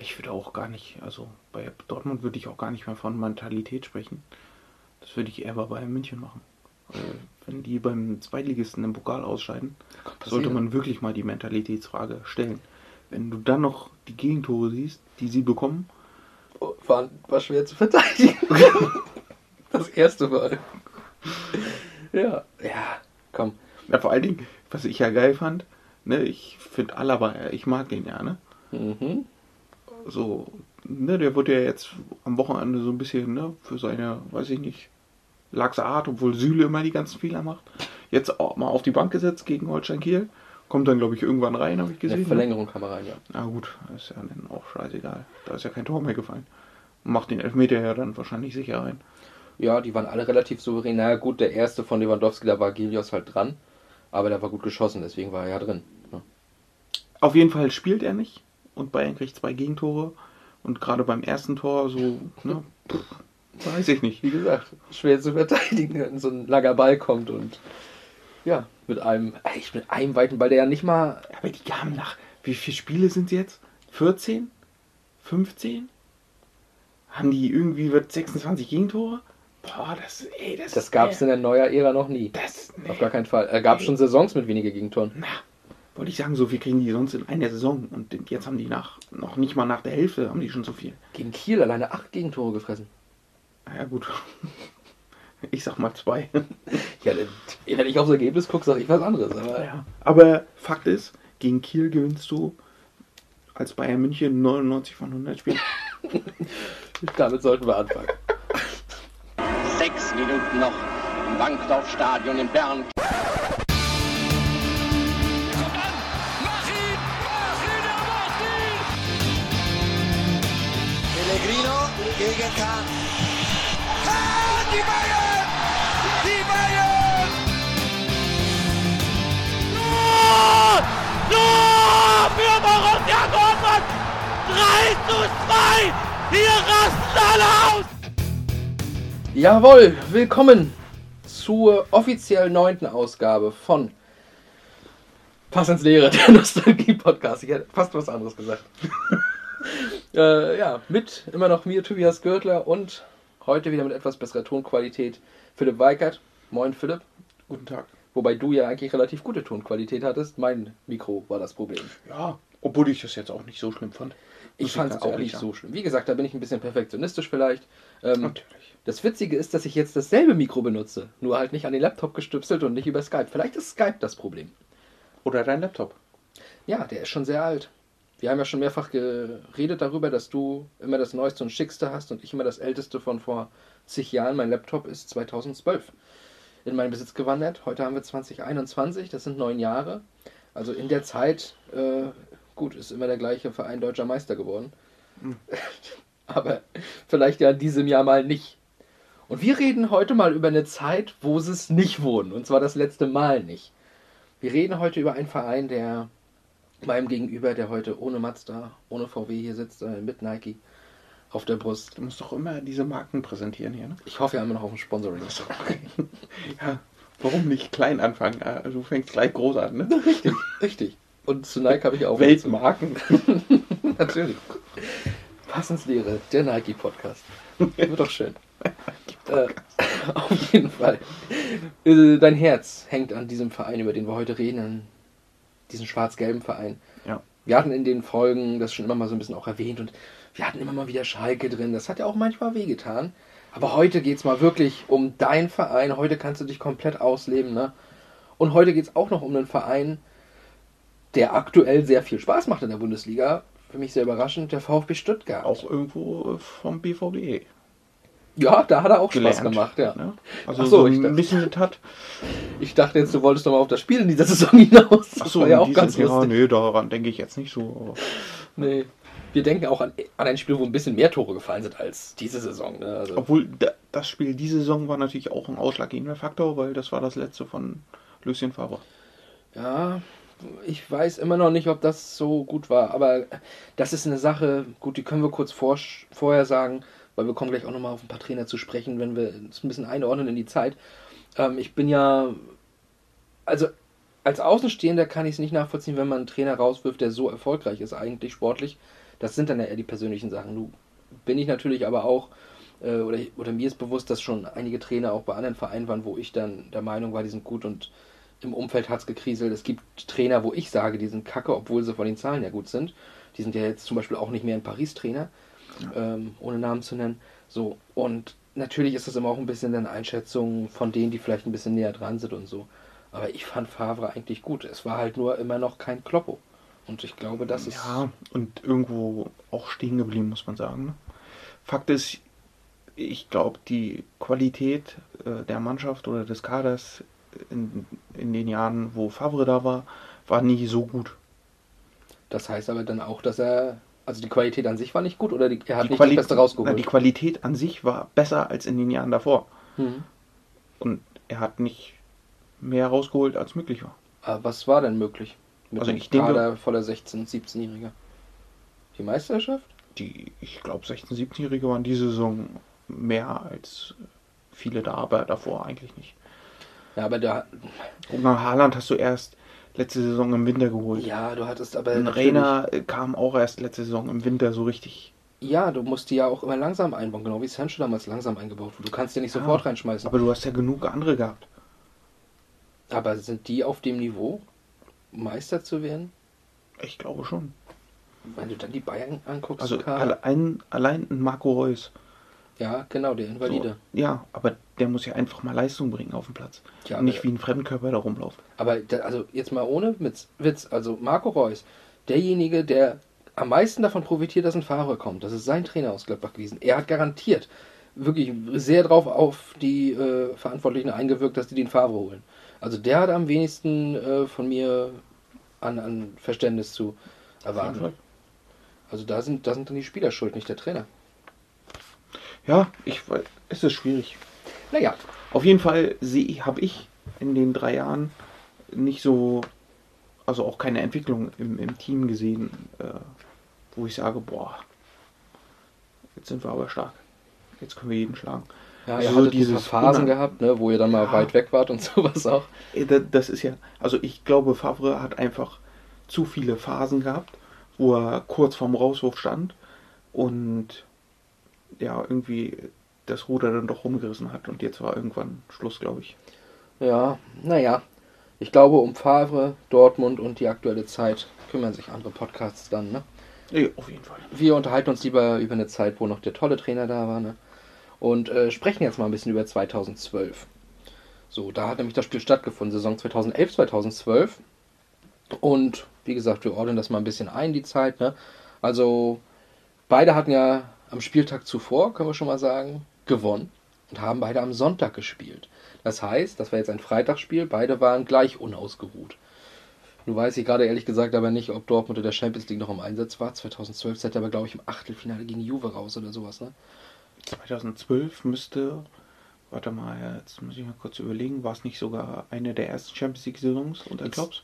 Ich würde auch gar nicht, also bei Dortmund würde ich auch gar nicht mehr von Mentalität sprechen. Das würde ich eher bei Bayern München machen. Weil wenn die beim Zweitligisten im Pokal ausscheiden, sollte man wirklich mal die Mentalitätsfrage stellen. Wenn du dann noch die Gegentore siehst, die sie bekommen, Oh, war, war schwer zu verteidigen. das erste Mal. Ja, ja, komm. ja, vor allen Dingen, was ich ja geil fand, ne, ich finde Alaba, ich mag den ja, ne? Mhm. So, ne, der wurde ja jetzt am Wochenende so ein bisschen, ne, für seine, weiß ich nicht, laxe Art, obwohl Süle immer die ganzen Fehler macht. Jetzt auch mal auf die Bank gesetzt gegen Holstein Kiel. Kommt dann, glaube ich, irgendwann rein, habe ich gesehen. ne? Verlängerung kam er rein, ja. Na gut, ist ja dann auch scheißegal. Da ist ja kein Tor mehr gefallen. Macht den Elfmeter ja dann wahrscheinlich sicher rein. Ja, die waren alle relativ souverän. Na gut, der erste von Lewandowski, da war Gilios halt dran. Aber der war gut geschossen, deswegen war er ja drin. Ja. Auf jeden Fall spielt er nicht und Bayern kriegt zwei Gegentore. Und gerade beim ersten Tor so, ne, pff, weiß ich nicht. Wie gesagt, schwer zu verteidigen, wenn so ein langer Ball kommt und ja, mit einem, echt mit einem weiten Ball, der ja nicht mal. Aber die haben nach, wie viele Spiele sind jetzt? 14? 15? Haben die irgendwie, wird 26 Gegentore? Boah, das, ey, das Das gab es in der neuer Ära noch nie. Das, nee. Auf gar keinen Fall. Es gab schon Saisons mit weniger Gegentoren. Na, wollte ich sagen, so viel kriegen die sonst in einer Saison. Und jetzt haben die nach, noch nicht mal nach der Hälfte, haben die schon so viel. Gegen Kiel alleine acht Gegentore gefressen. Na ja, gut. Ich sag mal zwei. Ja, wenn ich aufs Ergebnis gucke, sage ich was anderes. Aber Ja. Aber Fakt ist, gegen Kiel gewinnst du als Bayern München 99 von 100 Spielen. damit sollten wir anfangen. Sechs Minuten noch im Wankdorf-Stadion in Bern. Gegen Kahn. Kahn, die Bayern! Die Bayern! Tor! Tor für Borussia Dortmund! 3 zu 2! Hier rasten alle aus! Jawohl, willkommen zur offiziell neunten Ausgabe von Pass ins Leere, der Nostalgie-Podcast. Ich hätte fast was anderes gesagt. Äh, ja, mit immer noch mir, Tobias Gürtler und heute wieder mit etwas besserer Tonqualität Philipp Weikert. Moin Philipp. Guten Tag. Wobei du ja eigentlich relativ gute Tonqualität hattest. Mein Mikro war das Problem. Ja, obwohl ich das jetzt auch nicht so schlimm fand. Ich fand es auch nicht so sagen. schlimm. Wie gesagt, da bin ich ein bisschen perfektionistisch vielleicht. Ähm, Natürlich. Das Witzige ist, dass ich jetzt dasselbe Mikro benutze, nur halt nicht an den Laptop gestüpselt und nicht über Skype. Vielleicht ist Skype das Problem. Oder dein Laptop. Ja, der ist schon sehr alt. Wir haben ja schon mehrfach geredet darüber, dass du immer das Neueste und Schickste hast und ich immer das Älteste von vor zig Jahren. Mein Laptop ist 2012 in meinen Besitz gewandert. Heute haben wir 2021, das sind neun Jahre. Also in der Zeit, äh, gut, ist immer der gleiche Verein deutscher Meister geworden. Aber vielleicht ja in diesem Jahr mal nicht. Und wir reden heute mal über eine Zeit, wo sie es nicht wurden. Und zwar das letzte Mal nicht. Wir reden heute über einen Verein, der meinem Gegenüber, der heute ohne Mazda, ohne VW hier sitzt, äh, mit Nike auf der Brust. Du musst doch immer diese Marken präsentieren hier, ne? Ich hoffe ja immer noch auf ein Sponsoring. Ja, warum nicht klein anfangen? Ah, Du fängst gleich groß an, ne? Richtig, richtig. Und zu Nike habe ich auch Weltmarken. Natürlich. Pass ins Leere, der Nike-Podcast. Wird doch schön. äh, auf jeden Fall. Äh, dein Herz hängt an diesem Verein, über den wir heute reden, diesen schwarz-gelben Verein. Ja. Wir hatten in den Folgen das schon immer mal so ein bisschen auch erwähnt und wir hatten immer mal wieder Schalke drin. Das hat ja auch manchmal wehgetan. Aber heute geht es mal wirklich um deinen Verein. Heute kannst du dich komplett ausleben. Ne? Und heute geht es auch noch um einen Verein, der aktuell sehr viel Spaß macht in der Bundesliga. Für mich sehr überraschend, der VfB Stuttgart. Auch irgendwo vom BVB. Ja, da hat er auch Spaß gelernt, gemacht, ja. Ne? Also Ach so, so, ich ein dachte- bisschen mit hat. Ich dachte jetzt, du wolltest doch mal auf das Spiel in dieser Saison hinaus. Das Achso, war ja auch ganz Jahr, lustig. nee, daran denke ich jetzt nicht so. Aber Nee. Wir denken auch an, an ein Spiel, wo ein bisschen mehr Tore gefallen sind als diese Saison. Ne? Also, Obwohl da- das Spiel diese Saison war natürlich auch ein ausschlaggebender Faktor, weil das war das letzte von Lucien Favre. ja, ich weiß immer noch nicht, ob das so gut war. Aber das ist eine Sache, gut, die können wir kurz vor, vorher sagen, weil wir kommen gleich auch nochmal auf ein paar Trainer zu sprechen, wenn wir es ein bisschen einordnen in die Zeit. Ähm, ich bin ja, also als Außenstehender kann ich es nicht nachvollziehen, wenn man einen Trainer rauswirft, der so erfolgreich ist eigentlich sportlich, Das sind dann ja eher die persönlichen Sachen. Nu bin ich natürlich aber auch, äh, oder, oder mir ist bewusst, dass schon einige Trainer auch bei anderen Vereinen waren, wo ich dann der Meinung war, die sind gut und im Umfeld hat es gekriselt. Es gibt Trainer, wo ich sage, die sind kacke, obwohl sie von den Zahlen ja gut sind. Die sind ja jetzt zum Beispiel auch nicht mehr in Paris Trainer, ähm, ohne Namen zu nennen. So, und natürlich ist das immer auch ein bisschen eine Einschätzung von denen, die vielleicht ein bisschen näher dran sind und so. Aber ich fand Favre eigentlich gut. Es war halt nur immer noch kein Kloppo. Und ich glaube, das ist. Ja, und irgendwo auch stehen geblieben, muss man sagen. Ne? Fakt ist, ich glaube, die Qualität äh, der Mannschaft oder des Kaders in, in den Jahren, wo Favre da war, war nie so gut. Das heißt aber dann auch, dass er. Also die Qualität an sich war nicht gut oder die, er hat Die nicht Quali- das Beste rausgeholt? Na, die Qualität an sich war besser als in den Jahren davor. Hm. Und er hat nicht mehr rausgeholt, als möglich war. Aber was war denn möglich? Mit Also ich denke- Kader voller 16-, 17-Jähriger. Die Meisterschaft? Die, ich glaube, 16-, 17-Jährige waren diese Saison mehr als viele da, aber davor eigentlich nicht. Ja, aber da. Mal, Haaland hast du erst letzte Saison im Winter geholt. Ja, du hattest aber. Natürlich- Rainer äh, kam auch erst letzte Saison im Winter so richtig. Ja, du musst die ja auch immer langsam einbauen, genau wie Sancho damals langsam eingebaut wurde. Du kannst ja nicht sofort reinschmeißen. Aber du hast ja genug andere gehabt. Aber sind die auf dem Niveau, Meister zu werden? Ich glaube schon. Wenn du dann die Bayern anguckst, Also Kader- allein, allein ein Marco Reus. Ja, genau, der Invalide. So, ja, aber der muss ja einfach mal Leistung bringen auf dem Platz. Ja, Und nicht wie ein Fremdkörper da rumlaufen. Aber da, also jetzt mal ohne Witz, Witz, also Marco Reus, derjenige, der am meisten davon profitiert, dass ein Fahrer kommt, das ist sein Trainer aus Gladbach gewesen. Er hat garantiert wirklich sehr drauf auf die äh, Verantwortlichen eingewirkt, dass die den Fahrer holen. Also der hat am wenigsten äh, von mir an, an Verständnis zu erwarten. Also da sind, da sind dann die Spieler schuld, nicht der Trainer. Ja, ich es ist schwierig. Naja, Auf jeden Fall habe ich in den drei Jahren nicht so, also auch keine Entwicklung im, im Team gesehen, äh, wo ich sage, boah, jetzt sind wir aber stark. Jetzt können wir jeden schlagen. ja, Also ihr hattet dieses Phasen gehabt, ne, wo ihr dann mal Ja. weit weg wart und sowas auch. Äh, da- Das ist ja, also ich glaube, Favre hat einfach zu viele Phasen gehabt, wo er kurz vorm Rauswurf stand und ja, irgendwie das Ruder dann doch rumgerissen hat und jetzt war irgendwann Schluss, glaube ich. Ja, naja. Ich glaube, um Favre, Dortmund und die aktuelle Zeit kümmern sich andere Podcasts dann, ne? Nee, auf jeden Fall. Wir unterhalten uns lieber über eine Zeit, wo noch der tolle Trainer da war, ne? Und äh, sprechen jetzt mal ein bisschen über 2012. So, da hat nämlich das Spiel stattgefunden, Saison 2011, 2012. Und wie gesagt, wir ordnen das mal ein bisschen ein, die Zeit, ne? Also, beide hatten ja am Spieltag zuvor, können wir schon mal sagen, gewonnen und haben beide am Sonntag gespielt. Das heißt, das war jetzt ein Freitagsspiel, beide waren gleich unausgeruht. Nun weiß ich gerade ehrlich gesagt aber nicht, ob Dortmund in der Champions League noch im Einsatz war. 2012 seid ihr aber, glaube ich, im Achtelfinale gegen Juve raus oder sowas, ne? 2012 müsste, warte mal, jetzt muss ich mal kurz überlegen, war es nicht sogar eine der ersten Champions League-Saisons unter Klops?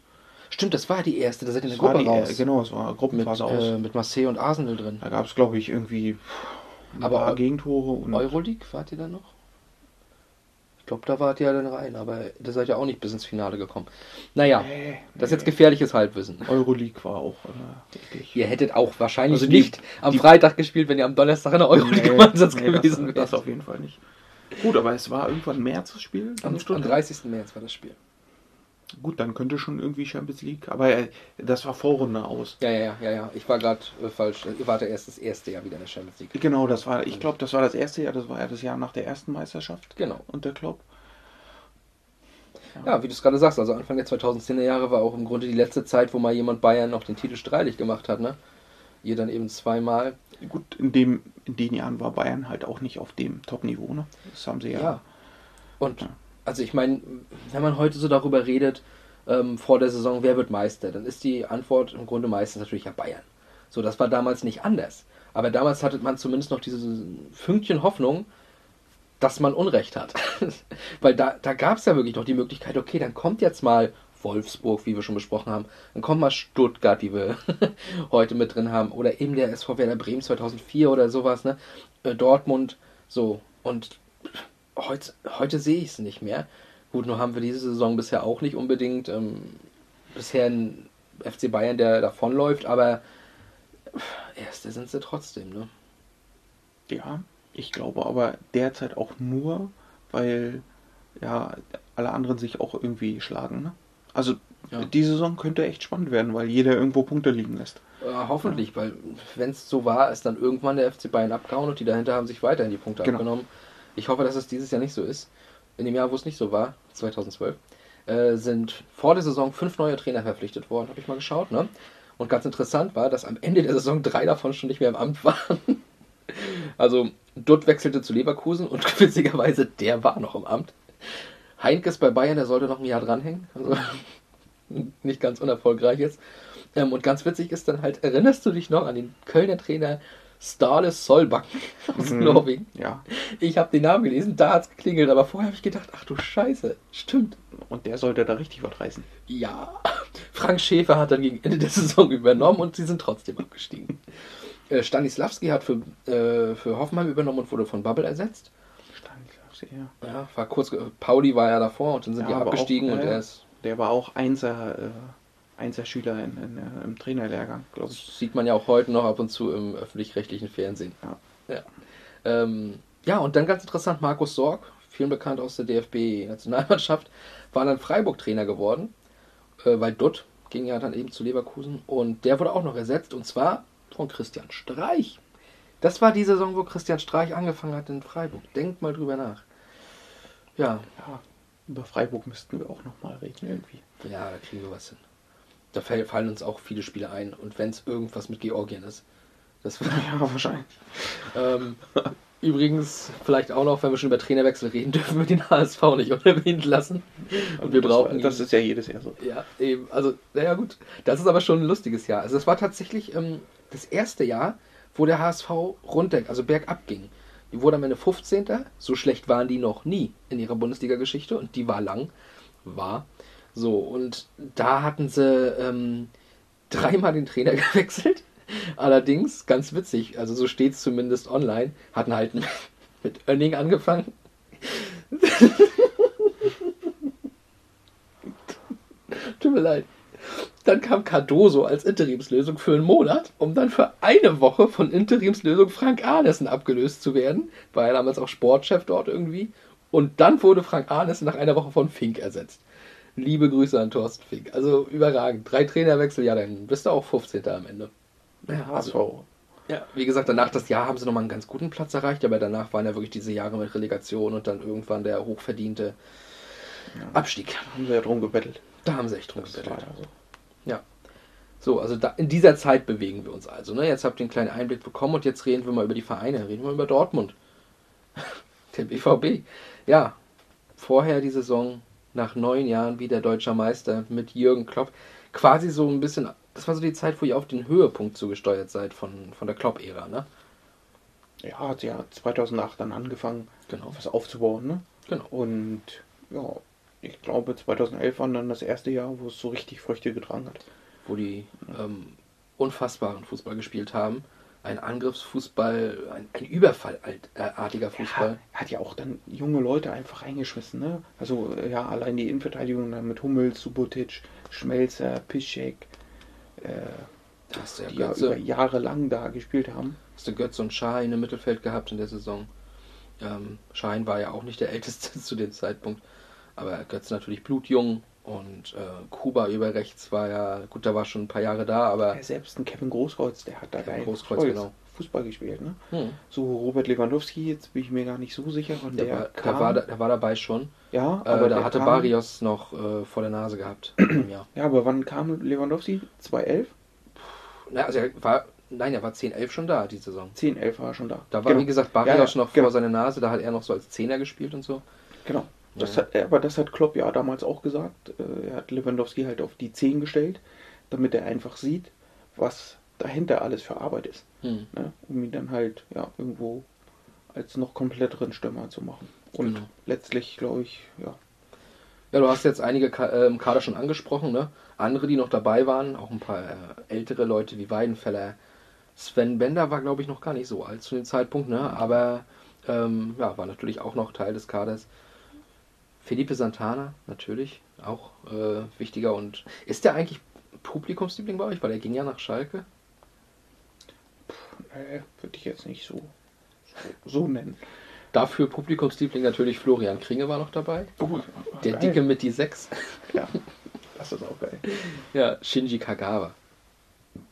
Stimmt, das war die erste, da seid ihr in der Gruppe die, raus. äh, genau, es war mit, Gruppenphase aus. äh, mit Marseille und Arsenal drin. Da gab es, glaube ich, irgendwie ein Aber Gegentore. Und Euroleague, wart ihr da noch? Ich glaube, da wart ihr ja dann rein, aber da seid ihr auch nicht bis ins Finale gekommen. Naja, Nee, das ist nee. jetzt gefährliches Halbwissen. Euroleague war auch äh. Ihr hättet auch wahrscheinlich Also die- nicht am die- Freitag gespielt, wenn ihr am Donnerstag in der Euroleague im Einsatz gewesen das, wärt. das auf jeden Fall nicht. Gut, aber es war irgendwann März das Spiel. Am, am Stuttgart. 30. März war das Spiel. Gut, dann könnte schon irgendwie Champions League. Aber äh, das war Vorrunde aus. Ja, ja, ja, ja, ja. Ich war gerade äh, falsch. Ihr wart ja erst das erste Jahr wieder in der Champions League. Genau, das war, ich glaube, das war das erste Jahr, das war ja das Jahr nach der ersten Meisterschaft Genau. unter Klopp. Ja, wie du es gerade sagst, also Anfang der 2010er Jahre war auch im Grunde die letzte Zeit, wo mal jemand Bayern noch den Titel streitig gemacht hat, ne? Ihr dann eben zweimal. Gut, in, dem, in den Jahren war Bayern halt auch nicht auf dem Top-Niveau, ne? Das haben sie ja. Ja. Und Ja. Also ich meine, wenn man heute so darüber redet, ähm, vor der Saison, wer wird Meister, dann ist die Antwort im Grunde meistens natürlich ja Bayern. So, das war damals nicht anders. Aber damals hatte man zumindest noch dieses Fünkchen Hoffnung, dass man Unrecht hat. Weil da, da gab es ja wirklich noch die Möglichkeit, okay, dann kommt jetzt mal Wolfsburg, wie wir schon besprochen haben, dann kommt mal Stuttgart, wie wir heute mit drin haben, oder eben der SV Werder Bremen 2004 oder sowas, ne? Äh, Dortmund, so. Und heute, heute sehe ich es nicht mehr. Gut, nur haben wir diese Saison bisher auch nicht unbedingt ähm, bisher ein FC Bayern, der davonläuft, aber Erste sind sie trotzdem, ne? Ja, ich glaube aber derzeit auch nur, weil ja alle anderen sich auch irgendwie schlagen. Ne? Also Ja. die Saison könnte echt spannend werden, weil jeder irgendwo Punkte liegen lässt. Äh, hoffentlich, weil wenn es so war, ist dann irgendwann der FC Bayern abgehauen und die dahinter haben sich weiterhin die Punkte Genau. abgenommen. Ich hoffe, dass es dieses Jahr nicht so ist. In dem Jahr, wo es nicht so war, 2012, äh, sind vor der Saison fünf neue Trainer verpflichtet worden, habe ich mal geschaut. Ne? Und ganz interessant war, dass am Ende der Saison drei davon schon nicht mehr im Amt waren. Also Dutt wechselte zu Leverkusen und witzigerweise, der war noch im Amt. Heinkes bei Bayern, der sollte noch ein Jahr dranhängen. Also nicht ganz unerfolgreich jetzt. Ähm, und ganz witzig ist dann halt, erinnerst du dich noch an den Kölner Trainer Stales Solbakken aus Mhm. Norwegen? Ja, Ich habe den Namen gelesen, da hat's geklingelt, aber vorher habe ich gedacht, ach du Scheiße, stimmt. und der sollte da richtig was reißen. Ja, Frank Schäfer hat dann gegen Ende der Saison übernommen und sie sind trotzdem abgestiegen. Äh, Stanislavski hat für, äh, für Hoffenheim übernommen und wurde von Bubble ersetzt. Stanislavski, ja. Ja, war kurz, Pauli war ja davor und dann sind Ja, die abgestiegen auch, und äh, er ist, Der war auch Einser, äh, Einser-Schüler in, in, äh, im Trainerlehrgang, glaube ich. das sieht man ja auch heute noch ab und zu im öffentlich-rechtlichen Fernsehen. Ja. Ja. Ähm, ja, und dann ganz interessant, Markus Sorg, vielen bekannt aus der DFB-Nationalmannschaft, war dann Freiburg-Trainer geworden, äh, weil Dutt ging ja dann eben zu Leverkusen und der wurde auch noch ersetzt und zwar von Christian Streich. Das war die Saison, wo Christian Streich angefangen hat in Freiburg. Denkt mal drüber nach. Ja, Ja, über Freiburg müssten wir auch nochmal reden irgendwie. ja, da kriegen wir was hin. Da fall- fallen uns auch viele Spiele ein und wenn es irgendwas mit Georgien ist. Das Ja, wahrscheinlich. Ähm, übrigens, vielleicht auch noch, wenn wir schon über Trainerwechsel reden, dürfen wir den HSV nicht unerwähnt lassen. Und wir das, brauchen Das ihn. ist ja jedes Jahr so. Ja, eben. Also, naja, gut. Das ist aber schon ein lustiges Jahr. Also, es war tatsächlich ähm, das erste Jahr, wo der HSV runter, also bergab ging. Die wurde am Ende 15. So schlecht waren die noch nie in ihrer Bundesliga-Geschichte und die war lang. War. So, und da hatten sie ähm, dreimal den Trainer gewechselt. Allerdings, ganz witzig, also so steht es zumindest online, hatten halt mit, mit Önning angefangen. Tut mir leid. Dann kam Cardoso als Interimslösung für einen Monat, um dann für eine Woche von Interimslösung Frank Arnesen abgelöst zu werden. War ja damals auch Sportchef dort irgendwie. Und dann wurde Frank Arnesen nach einer Woche von Fink ersetzt. Liebe Grüße an Thorsten Fink. Also überragend. Drei Trainerwechsel, ja, dann bist du auch 15. am Ende. Ja, HSV. Ja, wie gesagt, danach das Jahr haben sie nochmal einen ganz guten Platz erreicht, aber danach waren ja wirklich diese Jahre mit Relegation und dann irgendwann der hochverdiente Abstieg. haben wir ja drum gebettelt. Da haben sie echt drum Das gebettelt. ja so. Ja. So, also da, in dieser Zeit bewegen wir uns also. Ne? Jetzt habt ihr einen kleinen Einblick bekommen und jetzt reden wir mal über die Vereine. Reden wir über Dortmund. Der BVB. Ja, vorher die Saison nach neun Jahren wieder deutscher Meister mit Jürgen Klopp. Quasi so ein bisschen, das war so die Zeit, wo ihr auf den Höhepunkt zugesteuert seid von, von der Klopp-Ära, ne? Ja, hat ja 2008 dann angefangen, Genau. was aufzubauen, ne? Genau. Und ja, ich glaube 2011 war dann das erste Jahr, wo es so richtig Früchte getragen hat. Wo die ähm, unfassbaren Fußball gespielt haben. Ein Angriffsfußball, ein, ein überfallartiger Fußball. Ja, er hat ja auch dann junge Leute einfach reingeschmissen, ne? Also äh, ja, allein die Innenverteidigung dann mit Hummels, Subotic, Schmelzer, Piszczek, äh, hast du ja die ja Götze. über Jahre lang da gespielt haben. Hast du Götze und Schein im Mittelfeld gehabt in der Saison. Ähm, Schein war ja auch nicht der älteste zu dem Zeitpunkt. Aber Götze natürlich blutjung. Und äh, Kuba über rechts war ja, gut, da war schon ein paar Jahre da, aber Ja, selbst ein Kevin Großkreuz, der hat da Kevin Großkreuz, genau. Fußball gespielt, ne? hm, So Robert Lewandowski, jetzt bin ich mir gar nicht so sicher, von der, der, war, der, kam. war, da- der war dabei schon. ja, Äh, aber da der hatte kam, Barrios noch äh, vor der Nase gehabt. ja. Ja, aber wann kam Lewandowski? 2011? Na, also er war, nein, er war 10, 11 schon da, die Saison. 10, 11 war er schon da. Da war, genau. wie gesagt, Barrios Ja, ja, noch genau. vor seiner Nase, da hat er noch so als Zehner gespielt und so. Genau. Das hat, aber das hat Klopp ja damals auch gesagt. Äh, Er hat Lewandowski halt auf die 10 gestellt, damit er einfach sieht, was dahinter alles für Arbeit ist. Hm. Ne? Um ihn dann halt ja, irgendwo als noch kompletteren Stürmer zu machen. Und Genau. letztlich, glaube ich, ja, Ja, du hast jetzt einige Ka äh, im Kader schon angesprochen, ne? Andere, die noch dabei waren, auch ein paar äh, ältere Leute wie Weidenfeller. Sven Bender war, glaube ich, noch gar nicht so alt zu dem Zeitpunkt, ne? Aber ähm, ja, war natürlich auch noch Teil des Kaders. Felipe Santana, natürlich, auch äh, wichtiger und ist der eigentlich Publikumsliebling bei euch? Weil er ging ja nach Schalke. äh, würde ich jetzt nicht so, so, so nennen. Dafür Publikumsliebling natürlich Florian Kringe war noch dabei. Oh, Der geil. Dicke mit die 6. Ja, das ist auch geil. Ja, Shinji Kagawa.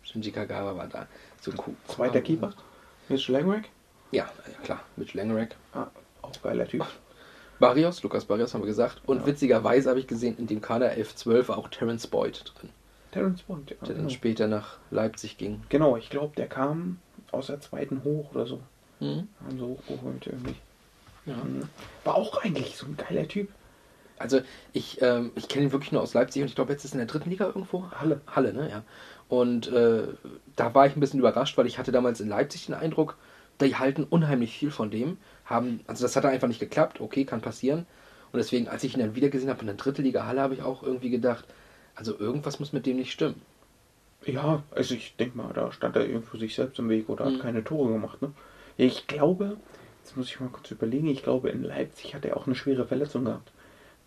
Shinji Kagawa war da. So cool. Zweiter Keeper. Mitch Langwick. Ja, klar. Mitch Langerack. Ah, auch geiler Typ. Barrios, Lukas Barrios haben wir gesagt. Und witzigerweise habe ich gesehen, in dem Kader 11-12 war auch Terence Boyd drin, Terence Bond, ja. der dann Genau, später nach Leipzig ging. genau ich glaube, der kam aus der zweiten hoch oder so. Mhm. Haben so hochgeholt irgendwie. Ja. Mhm. War auch eigentlich so ein geiler Typ. Also ich, ähm, ich kenne ihn wirklich nur aus Leipzig und ich glaube, jetzt ist er in der dritten Liga irgendwo. Halle. Halle, ne? Ja. Und äh, da war ich ein bisschen überrascht, weil ich hatte damals in Leipzig den Eindruck, die halten unheimlich viel von dem. Haben, also das hat einfach nicht geklappt, okay, kann passieren. Und deswegen, als ich ihn dann wieder gesehen habe in der dritten Liga Halle, habe ich auch irgendwie gedacht, also irgendwas muss mit dem nicht stimmen. Ja, also ich denke mal, da stand er irgendwo sich selbst im Weg oder Mhm. hat keine Tore gemacht. Ne? Ich glaube, jetzt muss ich mal kurz überlegen, ich glaube, in Leipzig hat er auch eine schwere Verletzung gehabt.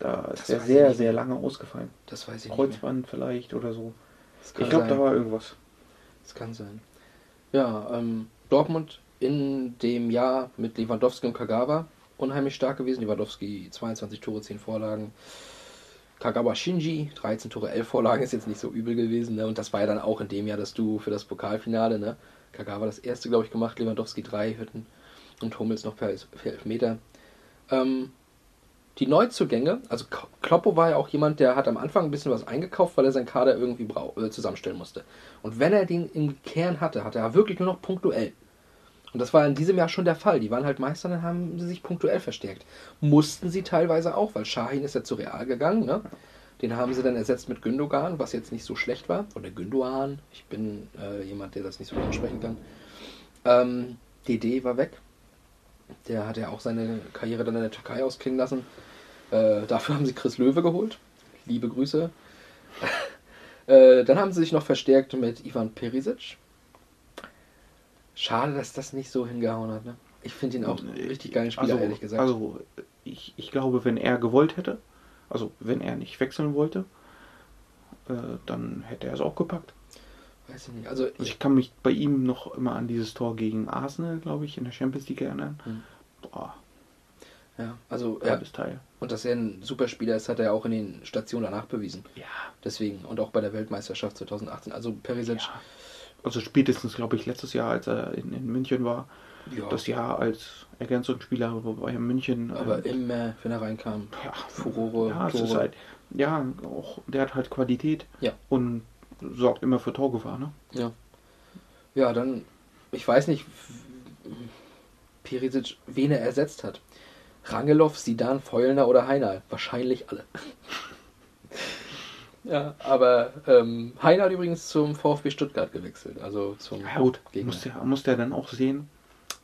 Da Das ist er sehr, nicht. sehr lange ausgefallen. Das weiß ich nicht. Mehr. Kreuzband vielleicht oder so. Ich glaube, da war irgendwas. Das kann sein. Ja, ähm, Dortmund in dem Jahr mit Lewandowski und Kagawa unheimlich stark gewesen. Lewandowski 22 Tore, 10 Vorlagen. Kagawa Shinji, 13 Tore, 11 Vorlagen, ist jetzt nicht so übel gewesen. Ne? Und das war ja dann auch in dem Jahr das Duo für das Pokalfinale. Ne? Kagawa das erste, glaube ich, gemacht, Lewandowski drei Hütten und Hummels noch per, per Elfmeter. Ähm, die Neuzugänge, also Kloppo war ja auch jemand, der hat am Anfang ein bisschen was eingekauft, weil er seinen Kader irgendwie äh, zusammenstellen musste. Und wenn er den im Kern hatte, hatte er wirklich nur noch punktuell. Und das war in diesem Jahr schon der Fall. Die waren halt Meister, dann haben sie sich punktuell verstärkt. Mussten sie teilweise auch, weil Shahin ist ja zu Real gegangen. Ne? Den haben sie dann ersetzt mit Gündogan, was jetzt nicht so schlecht war. Oder Gündogan. Ich bin äh, jemand, der das nicht so gut aussprechen kann. Ähm, DD war weg. Der hat ja auch seine Karriere dann in der Türkei ausklingen lassen. Äh, dafür haben sie Chris Löwe geholt. Liebe Grüße. äh, dann haben sie sich noch verstärkt mit Ivan Perisic. Schade, dass das nicht so hingehauen hat. Ne? Ich finde ihn auch einen richtig geilen Spieler, also, ehrlich gesagt. Also, ich, ich glaube, wenn er gewollt hätte, also wenn er nicht wechseln wollte, äh, dann hätte er es auch gepackt. Weiß ich nicht. Also, ich, Ich kann mich bei ihm noch immer an dieses Tor gegen Arsenal, glaube ich, in der Champions League erinnern. Hm. Boah, ja, also ja, Teil. und dass er ein super Spieler ist, hat er ja auch in den Stationen danach bewiesen. Ja. Deswegen und auch bei der Weltmeisterschaft 2018. Also Perisic, ja. Also spätestens, glaube ich, letztes Jahr, als er in, in München war, ja, das Jahr als Ergänzungsspieler bei München. aber äh, immer, wenn er reinkam, ja, Furore, ja, Tore. halt, ja, auch, der hat halt Qualität Ja. und sorgt immer für Torgefahr, ne? Ja. Ja, dann, ich weiß nicht, Perisic, wen er ersetzt hat. Rangelov, Sidan, Feulner oder Heinal. Wahrscheinlich alle. Ja, aber ähm, Heinal hat übrigens zum VfB Stuttgart gewechselt. Also zum Ja gut, Gegner. muss der, muss der dann auch sehen,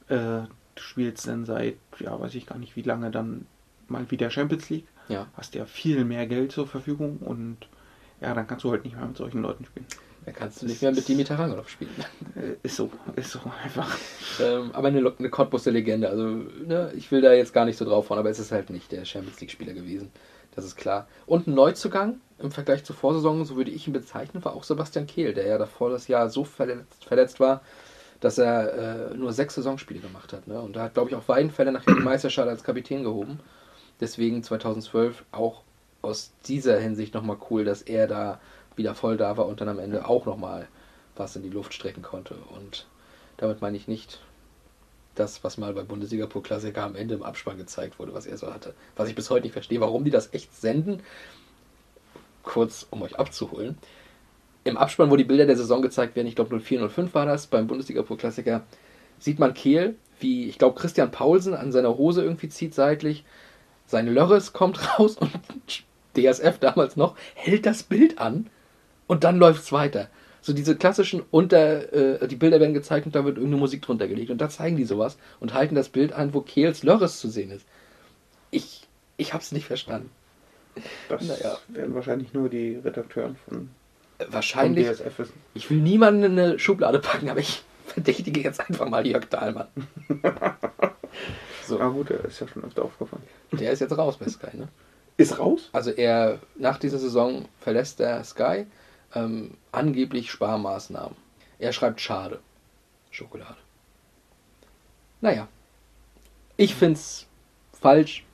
äh, du spielst dann seit, ja, weiß ich gar nicht wie lange dann mal wieder Champions League, Ja, hast ja viel mehr Geld zur Verfügung und ja, dann kannst du halt nicht mehr mit solchen Leuten spielen. da kannst du nicht mehr mit Dimitar Rangelov spielen. Äh, ist so, ist so einfach. ähm, aber eine, eine Cottbuster Legende. Also, ne, ich will da jetzt gar nicht so drauf fahren, aber es ist halt nicht der Champions League-Spieler gewesen. Das ist klar. Und ein Neuzugang im Vergleich zur Vorsaison, so würde ich ihn bezeichnen, war auch Sebastian Kehl, der ja davor das Jahr so verletzt, verletzt war, dass er äh, nur sechs Saisonspiele gemacht hat. Ne? Und da hat, glaube ich, auch Weidenfeller nachher die Meisterschaft als Kapitän gehoben. Deswegen 2012 auch aus dieser Hinsicht nochmal cool, dass er da wieder voll da war und dann am Ende auch nochmal was in die Luft strecken konnte. Und damit meine ich nicht das, was mal bei Bundesliga Pro Klassiker am Ende im Abspann gezeigt wurde, was er so hatte. Was ich bis heute nicht verstehe, warum die das echt senden. Kurz, um euch abzuholen. Im Abspann, wo die Bilder der Saison gezeigt werden, ich glaube 04, 05 war das, beim Bundesliga Pro Klassiker, sieht man Kehl, wie, ich glaube, Christian Paulsen an seiner Hose irgendwie zieht seitlich. Sein Lörres kommt raus und DSF damals noch hält das Bild an und dann läuft es weiter. So diese klassischen unter, äh, die Bilder werden gezeigt und da wird irgendeine Musik drunter gelegt und da zeigen die sowas und halten das Bild an, wo Kehls Lörres zu sehen ist. Ich, ich hab's nicht verstanden. Das Naja. werden wahrscheinlich nur die Redakteuren von, Äh, von Wahrscheinlich, DSF wissen. ich will niemanden in eine Schublade packen, aber ich verdächtige jetzt einfach mal Jörg Dahlmann. So, Ah gut, der ist ja schon öfter aufgefallen. der ist jetzt raus bei Sky, ne? Ist raus? Also er, nach dieser Saison verlässt er Sky, ähm, angeblich Sparmaßnahmen. Er schreibt schade. Schokolade. Naja. Ich find's falsch.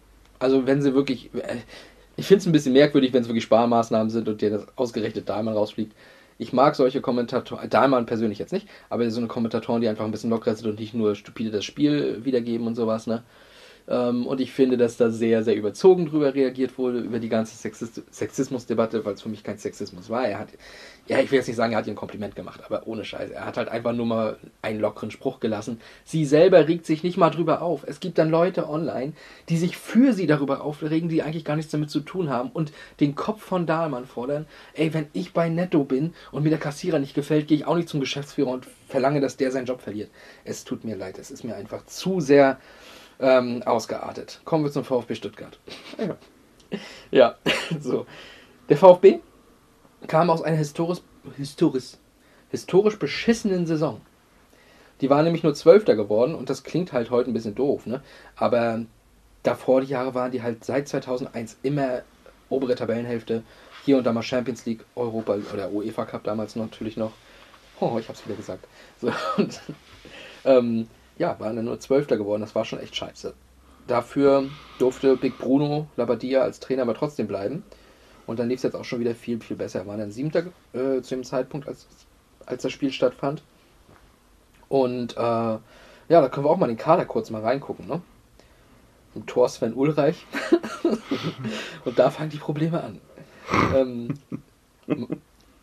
Also wenn sie wirklich. Ich find's ein bisschen merkwürdig, wenn es wirklich Sparmaßnahmen sind und dir das ausgerechnet Dahlmann rausfliegt. Ich mag solche Kommentatoren, Dahlmann persönlich jetzt nicht, aber so eine Kommentatoren, die einfach ein bisschen lockerer sind und nicht nur stupide das Spiel wiedergeben und sowas, ne? Ähm, und ich finde, dass da sehr, sehr überzogen drüber reagiert wurde, über die ganze Sexist Sexismusdebatte, weil es für mich kein Sexismus war. Er hat, ja, ich will jetzt nicht sagen, er hat ihr ein Kompliment gemacht, aber ohne Scheiß. Er hat halt einfach nur mal einen lockeren Spruch gelassen. Sie selber regt sich nicht mal drüber auf. Es gibt dann Leute online, die sich für sie darüber aufregen, die eigentlich gar nichts damit zu tun haben und den Kopf von Dahlmann fordern. Ey, wenn ich bei Netto bin und mir der Kassierer nicht gefällt, gehe ich auch nicht zum Geschäftsführer und verlange, dass der seinen Job verliert. Es tut mir leid, es ist mir einfach zu sehr ähm, ausgeartet. Kommen wir zum VfB Stuttgart. Ja. Ja, so. Der VfB kam aus einer historisch, historisch, historisch beschissenen Saison. Die waren nämlich nur Zwölfter geworden und das klingt halt heute ein bisschen doof, ne? Aber davor die Jahre waren die halt seit 2001 immer obere Tabellenhälfte. Hier und da mal Champions League, Europa oder UEFA Cup damals natürlich noch. Oh, ich hab's wieder gesagt. So, und, ähm, ja, waren dann nur Zwölfter geworden. Das war schon echt scheiße. Dafür durfte Big Bruno Labbadia als Trainer aber trotzdem bleiben. Und dann lief es jetzt auch schon wieder viel, viel besser. Er war dann Siebter äh, zu dem Zeitpunkt, als, als das Spiel stattfand. Und äh, ja, da können wir auch mal den Kader kurz mal reingucken. Ne? Im Tor Sven Ulreich. Und da fangen die Probleme an. Ähm,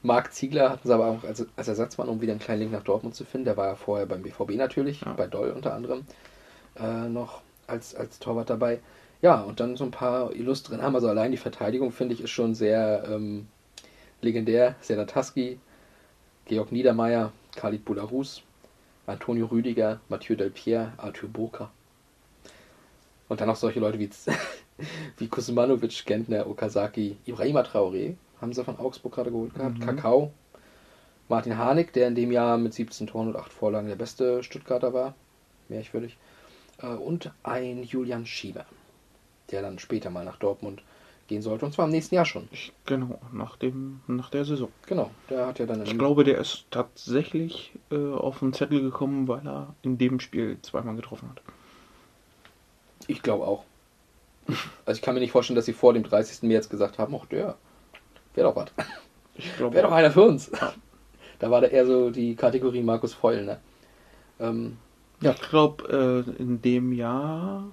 Marc Ziegler hatten sie aber auch als, als Ersatzmann, um wieder einen kleinen Link nach Dortmund zu finden. Der war ja vorher beim BVB natürlich, Ja. bei Doll unter anderem äh, noch als, als Torwart dabei. Ja, und dann so ein paar illustren haben. Also allein die Verteidigung, finde ich, ist schon sehr ähm, legendär. Senataski, Georg Niedermeyer, Khalid Boularus, Antonio Rüdiger, Mathieu Delpierre, Arthur Burka. Und dann noch solche Leute wie, wie Kuzmanovic, Gentner, Okazaki, Ibrahima Traoré, haben sie von Augsburg gerade geholt gehabt, Mhm. Kakao, Martin Harnik, der in dem Jahr mit 17 Toren und 8 Vorlagen der beste Stuttgarter war, merkwürdig, äh, und ein Julian Schieber, der dann später mal nach Dortmund gehen sollte, und zwar im nächsten Jahr schon. Genau, nach, dem, nach der Saison. Genau, der hat ja dann... Ich glaube, der ist tatsächlich äh, auf den Zettel gekommen, weil er in dem Spiel zweimal getroffen hat. Ich glaube auch. Also ich kann mir nicht vorstellen, dass sie vor dem 30. März gesagt haben, ach der, wäre doch was. Wäre doch einer für uns. Ja. Da war da eher so die Kategorie Markus Feul, ne? Ähm, ja. Ich glaube, äh, in dem Jahr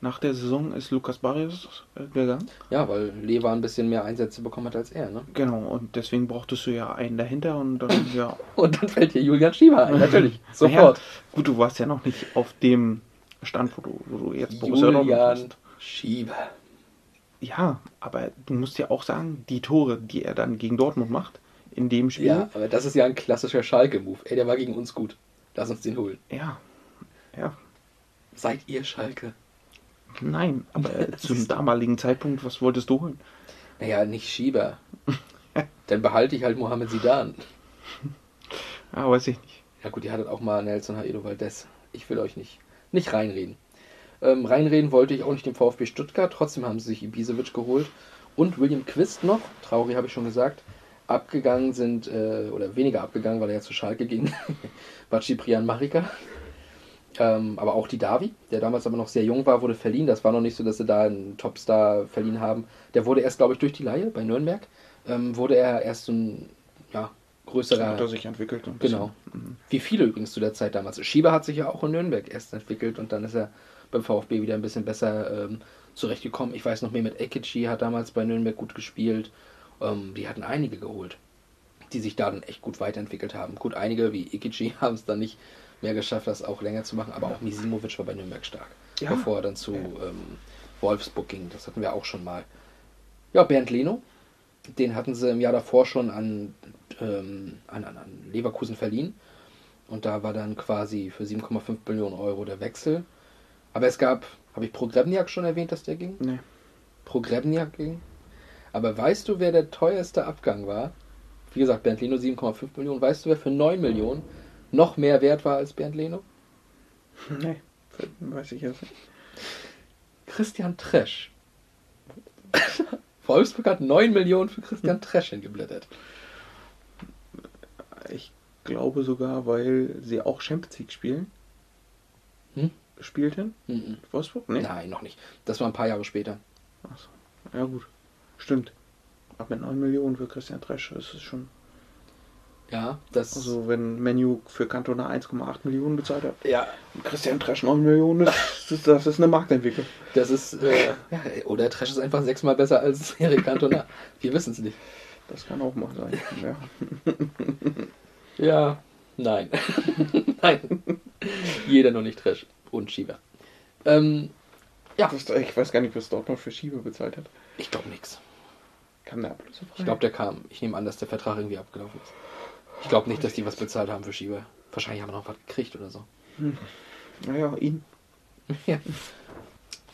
nach der Saison ist Lukas Barrios äh, gegangen. ja, weil Lever ein bisschen mehr Einsätze bekommen hat als er, ne? Genau, und deswegen brauchtest du ja einen dahinter und dann, ja. Und dann fällt hier Julian Schieber ein, natürlich. Naja, Sofort. gut, du warst ja noch nicht auf dem Stand, wo du, wo du jetzt Borussia Dortmund Julian bist. Schieber. Ja, aber du musst ja auch sagen, die Tore, die er dann gegen Dortmund macht, in dem Spiel, Ja, aber das ist ja ein klassischer Schalke-Move. Ey, der war gegen uns gut. Lass uns den holen. ja, ja. Seid ihr Schalke? Nein, aber zum damaligen Zeitpunkt, was wolltest du holen? Naja, nicht Schieber. Dann behalte ich halt Mohamed Sidan. Ja, weiß ich nicht. Ja gut, ihr hattet auch mal Nelson Haedo Valdez. Ich will euch nicht, nicht reinreden. Ähm, reinreden wollte ich auch nicht dem VfB Stuttgart. Trotzdem haben sie sich Ibisevic geholt. Und William Quist noch, traurig habe ich schon gesagt. Abgegangen sind, äh, oder weniger abgegangen, weil er ja zu Schalke ging. war Ciprian Marika. Ähm, aber auch die Davi, der damals aber noch sehr jung war, wurde verliehen. Das war noch nicht so, dass sie da einen Topstar verliehen haben. Der wurde erst, glaube ich, durch die Laie bei Nürnberg. Ähm, wurde er erst so ein ja, größerer. Hat er sich entwickelt. Genau. Mhm. Wie viele übrigens zu der Zeit damals. Schieber hat sich ja auch in Nürnberg erst entwickelt und dann ist er beim VfB wieder ein bisschen besser ähm, zurechtgekommen. Ich weiß noch mehr mit Ekici hat damals bei Nürnberg gut gespielt. Ähm, die hatten einige geholt, die sich da dann echt gut weiterentwickelt haben. Gut, einige wie Ekici haben es dann nicht mehr geschafft, das auch länger zu machen, aber auch Misimovic war bei Nürnberg stark. Ja. Bevor er dann zu ähm, Wolfsburg ging. Das hatten wir auch schon mal. Ja, Bernd Leno, den hatten sie im Jahr davor schon an, ähm, an, an, an Leverkusen verliehen. Und da war dann quasi für 7,5 Millionen Euro der Wechsel. Aber es gab, habe ich Progrebniak schon erwähnt, dass der ging? Nee. Progrebniak ging. Aber weißt du, wer der teuerste Abgang war? Wie gesagt, Bernd Leno 7,5 Millionen. Weißt du, wer für 9 Millionen noch mehr wert war als Bernd Leno? Nee, weiß ich jetzt nicht. Christian Tresch. Wolfsburg hat 9 Millionen für Christian Tresch hingeblättert. Ich glaube sogar, weil sie auch Champions League spielen. Hm? Spielten? Mhm. Wolfsburg? Nee. Nein, noch nicht. Das war ein paar Jahre später. Achso. Ja, gut. Stimmt. Aber mit 9 Millionen für Christian Tresch ist es schon. Ja, das. Also, wenn Menu für Cantona 1,8 Millionen bezahlt hat ja, und Christian Tresch 9 Millionen, das ist, das ist eine Marktentwicklung. das ist. Äh, ja, oder Trash ist einfach sechsmal besser als Eric Cantona. Wir wissen es nicht. Das kann auch mal sein. Ja. Ja, nein. nein. Jeder nur nicht Trash. Und Schieber. Ähm, ja, ich weiß gar nicht, was Dortmund für Schiebe bezahlt hat. ich glaube nichts. Kam der Ablöse frei? Ich glaube, der kam. Ich nehme an, dass der Vertrag irgendwie abgelaufen ist. Ich glaube nicht, dass die was bezahlt haben für Schieber. Wahrscheinlich haben wir noch was gekriegt oder so. Naja, ihn. Ja.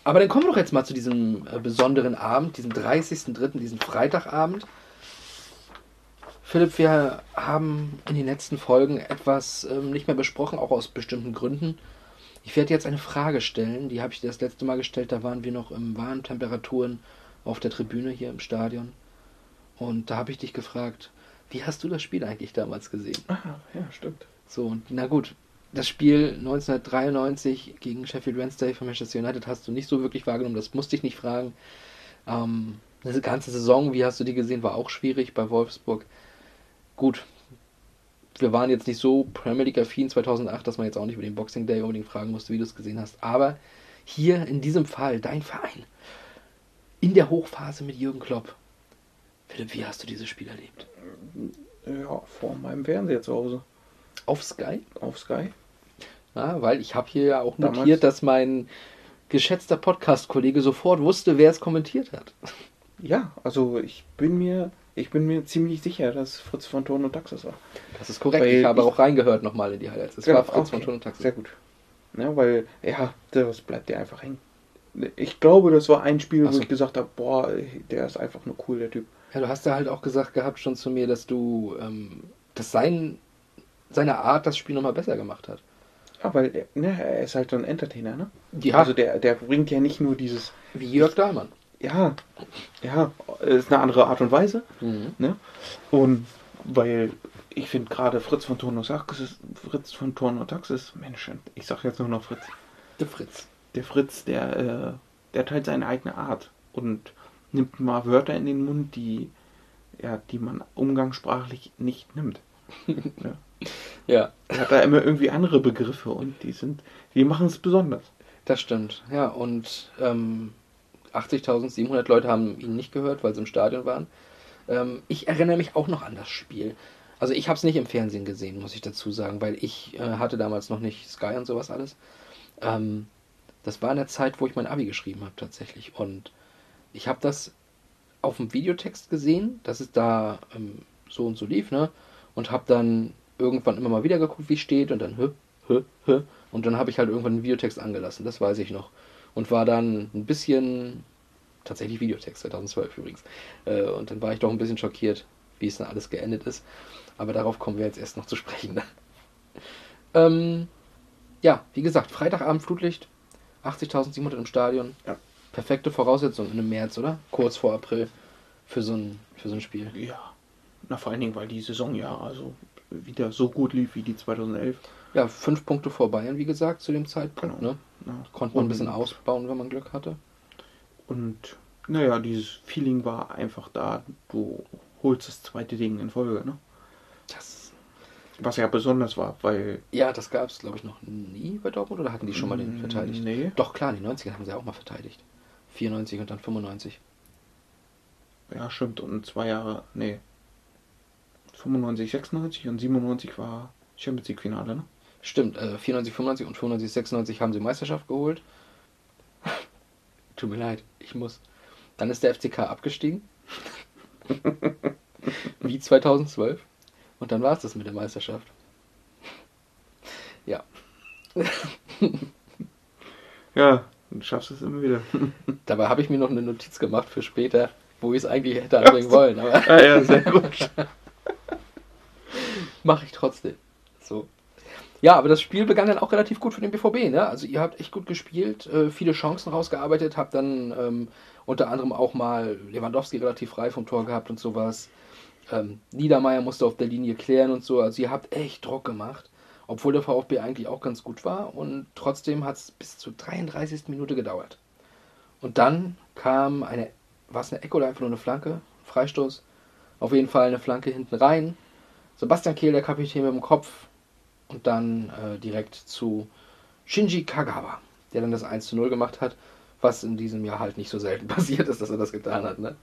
Aber dann kommen wir doch jetzt mal zu diesem äh, besonderen Abend, diesem 30.03., diesem Freitagabend. Philipp, wir haben in den letzten Folgen etwas ähm, nicht mehr besprochen, auch aus bestimmten Gründen. Ich werde jetzt eine Frage stellen, die habe ich dir das letzte Mal gestellt, da waren wir noch in warmen Temperaturen auf der Tribüne hier im Stadion. Und da habe ich dich gefragt, wie hast du das Spiel eigentlich damals gesehen? Ah, ja, stimmt. So, und na gut, das Spiel 1993 gegen Sheffield Wednesday von Manchester United hast du nicht so wirklich wahrgenommen, das musste ich nicht fragen. Ähm, diese ganze Saison, wie hast du die gesehen, war auch schwierig bei Wolfsburg. Gut, wir waren jetzt nicht so Premier League affin 2008, dass man jetzt auch nicht über den Boxing Day unbedingt fragen musste, wie du es gesehen hast. Aber hier in diesem Fall, dein Verein, in der Hochphase mit Jürgen Klopp. Philipp, wie hast du dieses Spiel erlebt? Ja, vor meinem Fernseher zu Hause. Auf Sky? Auf Sky. Ja, weil ich habe hier ja auch Damals- notiert, dass mein geschätzter Podcast-Kollege sofort wusste, wer es kommentiert hat. Ja, also ich bin mir, ich bin mir ziemlich sicher, dass Fritz von Thurn und Taxis war. Das ist korrekt. Weil ich habe ich- auch reingehört nochmal in die Highlights. Es Ja, war Fritz okay. von Ton und Taxi. Sehr gut. Ja, weil, ja, das bleibt dir einfach hängen. Ich glaube, das war ein Spiel, Ach wo so. ich gesagt habe, boah, der ist einfach nur cool, der Typ. Ja, du hast ja halt auch gesagt gehabt schon zu mir, dass du, ähm, dass sein, seine Art das Spiel nochmal besser gemacht hat. Ja, weil der, ne, er ist halt so ein Entertainer, ne? Ja. Also der, der bringt ja nicht nur dieses, Wie Jörg Dahlmann. Ja, ja, ist eine andere Art und Weise, Mhm. ne? Und weil ich finde gerade Fritz von Thurn und Taxis, Fritz von Thurn und Taxis, Mensch, ich sag jetzt nur noch Fritz. Der Fritz. der Fritz, der, äh, der hat halt seine eigene Art und nimmt mal Wörter in den Mund, die, ja, die man umgangssprachlich nicht nimmt. ja. Ja, Er hat da immer irgendwie andere Begriffe und die sind, die machen es besonders. das stimmt. Ja, und ähm, 80.700 Leute haben ihn nicht gehört, weil sie im Stadion waren. Ähm, ich erinnere mich auch noch an das Spiel. Also ich habe es nicht im Fernsehen gesehen, muss ich dazu sagen, weil ich äh, hatte damals noch nicht Sky und sowas alles. Ähm, das war in der Zeit, wo ich mein Abi geschrieben habe tatsächlich. Und ich habe das auf dem Videotext gesehen, dass es da ähm, so und so lief, ne? Und habe dann irgendwann immer mal wieder geguckt, wie es steht und dann hö, hö, hö. Und dann habe ich halt irgendwann den Videotext angelassen, das weiß ich noch. Und war dann ein bisschen, tatsächlich Videotext, 2012 übrigens. Äh, und dann war ich doch ein bisschen schockiert, wie es dann alles geendet ist. Aber darauf kommen wir jetzt erst noch zu sprechen. Ne? Ähm, ja, wie gesagt, Freitagabend Flutlicht, 80.700 im Stadion. Ja. Perfekte Voraussetzung in einem März, oder? Kurz vor April für so ein, für so ein Spiel. Ja. Na, vor allen Dingen, weil die Saison ja also wieder so gut lief wie die 2011. Ja, fünf Punkte vor Bayern, wie gesagt, zu dem Zeitpunkt. Genau. Ne? Ja. Konnte man ein bisschen ausbauen, wenn man Glück hatte. Und naja, dieses Feeling war einfach da, du holst das zweite Ding in Folge, ne? Das, Was ja besonders war, weil. ja, das gab es, glaube ich, noch nie bei Dortmund oder hatten die schon mal den Mm, verteidigt? nee. Doch, klar, die 90er haben sie auch mal verteidigt. 94 und dann 95. Ja, stimmt. Und zwei Jahre, nee. 95, 96 und 97 war Champions League Finale, ne? Stimmt, äh, 94, 95 und 95, 96 haben sie Meisterschaft geholt. Tut mir leid, ich muss. Dann ist der FCK abgestiegen. Wie 2012. Und dann war es das mit der Meisterschaft. Ja, Ja, du schaffst es immer wieder. dabei habe ich mir noch eine Notiz gemacht für später, wo ich es eigentlich hätte anbringen wollen. Aber ah, ja, sehr gut. mache ich trotzdem. So. Ja, aber das Spiel begann dann auch relativ gut für den BVB. Ne? Also ihr habt echt gut gespielt, äh, viele Chancen rausgearbeitet, habt dann ähm, unter anderem auch mal Lewandowski relativ frei vom Tor gehabt und sowas. Ähm, Niedermeyer musste auf der Linie klären und so. Also ihr habt echt Druck gemacht Obwohl der VfB eigentlich auch ganz gut war und trotzdem hat es bis zur 33. Minute gedauert. Und dann kam eine, war es eine Ecke oder einfach nur eine Flanke? Freistoß? Auf jeden Fall eine Flanke hinten rein. Sebastian Kehl, der Kapitän mit dem Kopf. Und dann äh, direkt zu Shinji Kagawa, der dann das 1 zu 0 gemacht hat, was in diesem Jahr halt nicht so selten passiert ist, dass er das getan hat. Ne?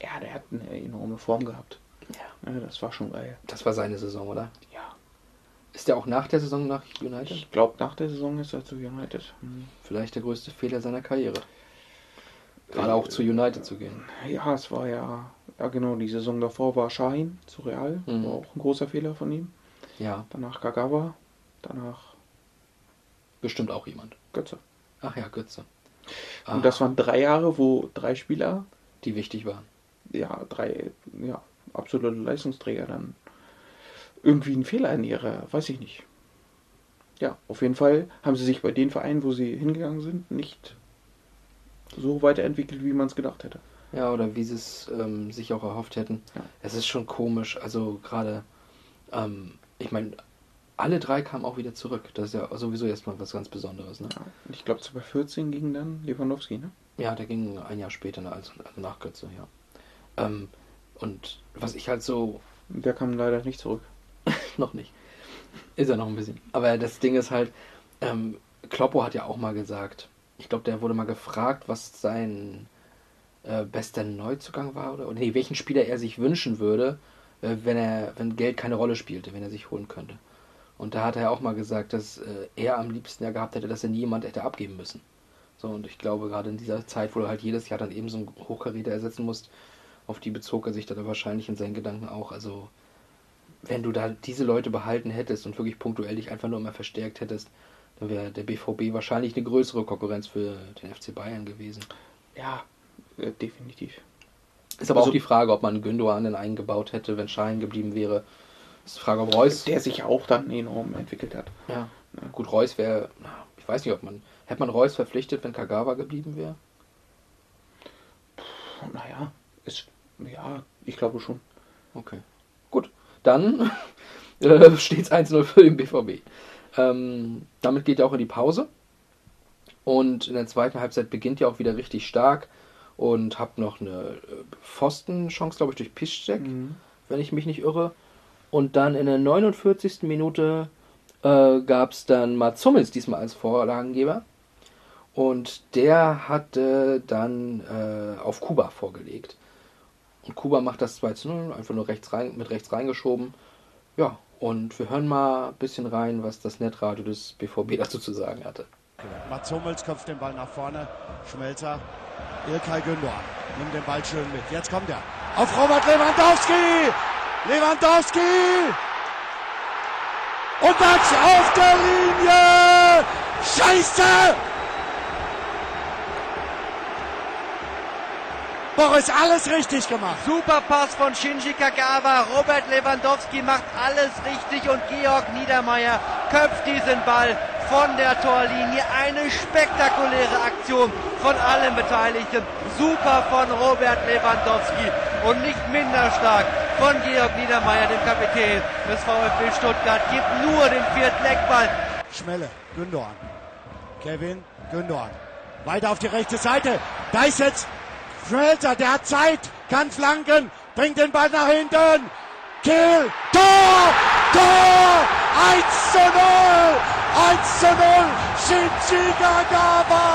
Ja, der hat eine enorme Form gehabt. Ja. Ja, das war schon geil. Das war seine Saison, oder? Ja. Ist der auch nach der Saison nach United? Ich glaube, nach der Saison ist er zu United. Hm. Vielleicht der größte Fehler seiner Karriere. Gerade auch zu United zu gehen. Ja, es war ja, ja genau, die Saison davor war Shahin zu Real. Mhm. War auch ein großer Fehler von ihm. Ja, Danach Kagawa, danach bestimmt auch jemand. Götze. Ach ja, Götze. Ah, Und das waren drei Jahre, wo drei Spieler, die wichtig waren. ja, drei, ja, absolute Leistungsträger dann irgendwie einen Fehler in ihrer, weiß ich nicht. Ja, auf jeden Fall haben sie sich bei den Vereinen, wo sie hingegangen sind, nicht so weiterentwickelt, wie man es gedacht hätte. Ja, oder wie sie es ähm, sich auch erhofft hätten. Ja. Es ist schon komisch. Also gerade, ähm, ich meine, alle drei kamen auch wieder zurück. Das ist ja sowieso erstmal was ganz Besonderes. Ne? Ja, ich glaube, 2014 ging dann Lewandowski, ne? Ja, der ging ein Jahr später ne, als, also nach Götze, ja. Ähm, und was ich halt so Der kam leider nicht zurück. noch nicht. Ist er noch ein bisschen. Aber das Ding ist halt, ähm, Kloppo hat ja auch mal gesagt, ich glaube, der wurde mal gefragt, was sein äh, bester Neuzugang war oder, oder nee, welchen Spieler er sich wünschen würde, wenn er, wenn Geld keine Rolle spielte, wenn er sich holen könnte. Und da hat er auch mal gesagt, dass äh, er am liebsten ja gehabt hätte, dass er nie jemand hätte abgeben müssen. So, und ich glaube, gerade in dieser Zeit, wo du halt jedes Jahr dann eben so einen Hochkaräter ersetzen musst, auf die bezog er sich dann wahrscheinlich in seinen Gedanken auch. Also, wenn du da diese Leute behalten hättest und wirklich punktuell dich einfach nur immer verstärkt hättest, dann wäre der BVB wahrscheinlich eine größere Konkurrenz für den FC Bayern gewesen. Ja, äh, definitiv. Ist aber Also- auch die Frage, ob man Gündogan dann eingebaut hätte, wenn Schein geblieben wäre. Ist die Frage, ob Reus. Der sich auch dann enorm entwickelt hat. ja. Gut, Reus wäre. Ich weiß nicht, ob man. Hätte man Reus verpflichtet, wenn Kagawa geblieben wäre? Naja, ist, ja, ich glaube schon. Okay. Gut. Dann äh, steht es 1-0 für den BVB. Ähm, damit geht er auch in die Pause. Und in der zweiten Halbzeit beginnt ihr auch wieder richtig stark und habt noch eine äh, Pfostenchance, glaube ich, durch Piszczek, wenn ich mich nicht irre. Und dann in der 49. Minute äh, gab es dann Mats Hummels diesmal als Vorlagengeber. Und der hatte dann äh, auf Kuba vorgelegt. Und Kuba macht das 2 zu 0, einfach nur rechts rein, mit rechts reingeschoben. Ja, und wir hören mal ein bisschen rein, was das Netradio des BVB dazu zu sagen hatte. Mats Hummels köpft den Ball nach vorne. Schmelzer. Ilkay Gündoğan nimmt den Ball schön mit. Jetzt kommt er. Auf Robert Lewandowski. Lewandowski. Und Max auf der Linie. Scheiße. Boris, alles richtig gemacht. Super Pass von Shinji Kagawa. Robert Lewandowski macht alles richtig und Georg Niedermeyer köpft diesen Ball von der Torlinie. Eine spektakuläre Aktion von allen Beteiligten. Super von Robert Lewandowski und nicht minder stark von Georg Niedermeyer, dem Kapitän des VfB Stuttgart. Gibt nur den vierten Eckball. Schmelle, Gündoğan. Kevin, Gündoğan. Weiter auf die rechte Seite. Da ist jetzt Schmelzer, der hat Zeit, kann flanken, bringt den Ball nach hinten. Kill, Tor, Tor, 1 zu 0, 1 zu 0, Shinji Kagawa.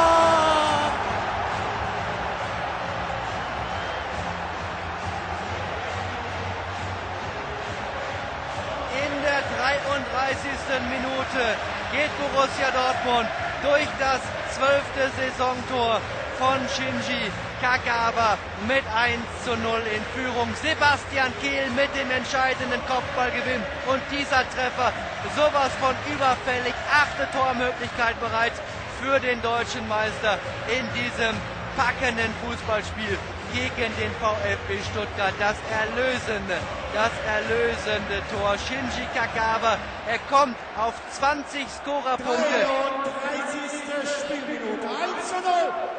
In der 33. Minute geht Borussia Dortmund durch das zwölfte Saisontor von Shinji Kagawa mit 1 zu 0 in Führung. Sebastian Kehl mit dem entscheidenden Kopfballgewinn und dieser Treffer sowas von überfällig. Achte Tormöglichkeit bereits für den deutschen Meister in diesem packenden Fußballspiel gegen den VfB Stuttgart. Das erlösende, das erlösende Tor. Shinji Kagawa, er kommt auf 20 Scorerpunkte. 33. Spielminute, 1 zu 0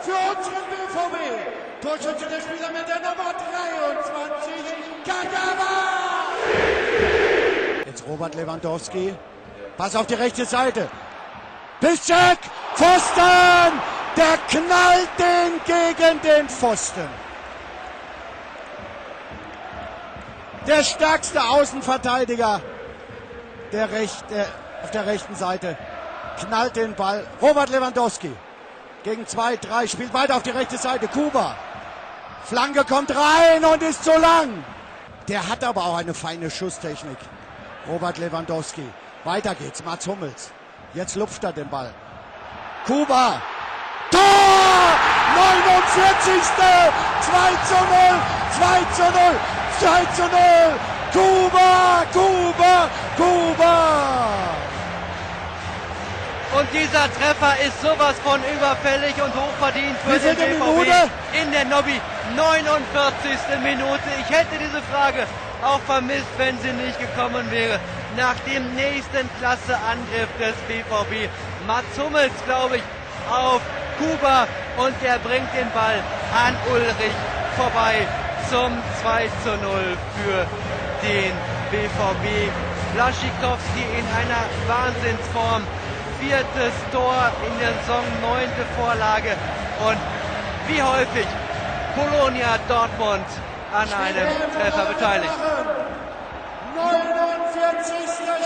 für unseren BVB. Torschütze der Spieler mit der Nummer 23, Kagawa. Jetzt Robert Lewandowski. Pass auf die rechte Seite. Piszczek, Pfosten! Der knallt den gegen den Pfosten. Der stärkste Außenverteidiger der Recht, der, auf der rechten Seite knallt den Ball. Robert Lewandowski gegen zwei, drei, spielt weiter auf die rechte Seite. Kuba. Flanke kommt rein und ist zu lang. Der hat aber auch eine feine Schusstechnik. Robert Lewandowski. Weiter geht's. Mats Hummels. Jetzt lupft er den Ball. Kuba. Tor! 49. 2 zu 0. 2 zu 0. 2 zu 0. Kuba, Kuba, Kuba. Und dieser Treffer ist sowas von überfällig und hochverdient für den BVB in der Nobby. 49. Minute. Ich hätte diese Frage auch vermisst, wenn sie nicht gekommen wäre. Nach dem nächsten Klasse-Angriff des BVB. Mats Hummels, glaube ich, auf Kuba und der bringt den Ball an Ulrich vorbei zum 2 zu 0 für den BVB. Blaschikowski in einer Wahnsinnsform. Viertes Tor in der Saison, neunte Vorlage. Und wie häufig Polonia Dortmund an einem Treffer beteiligt. 49.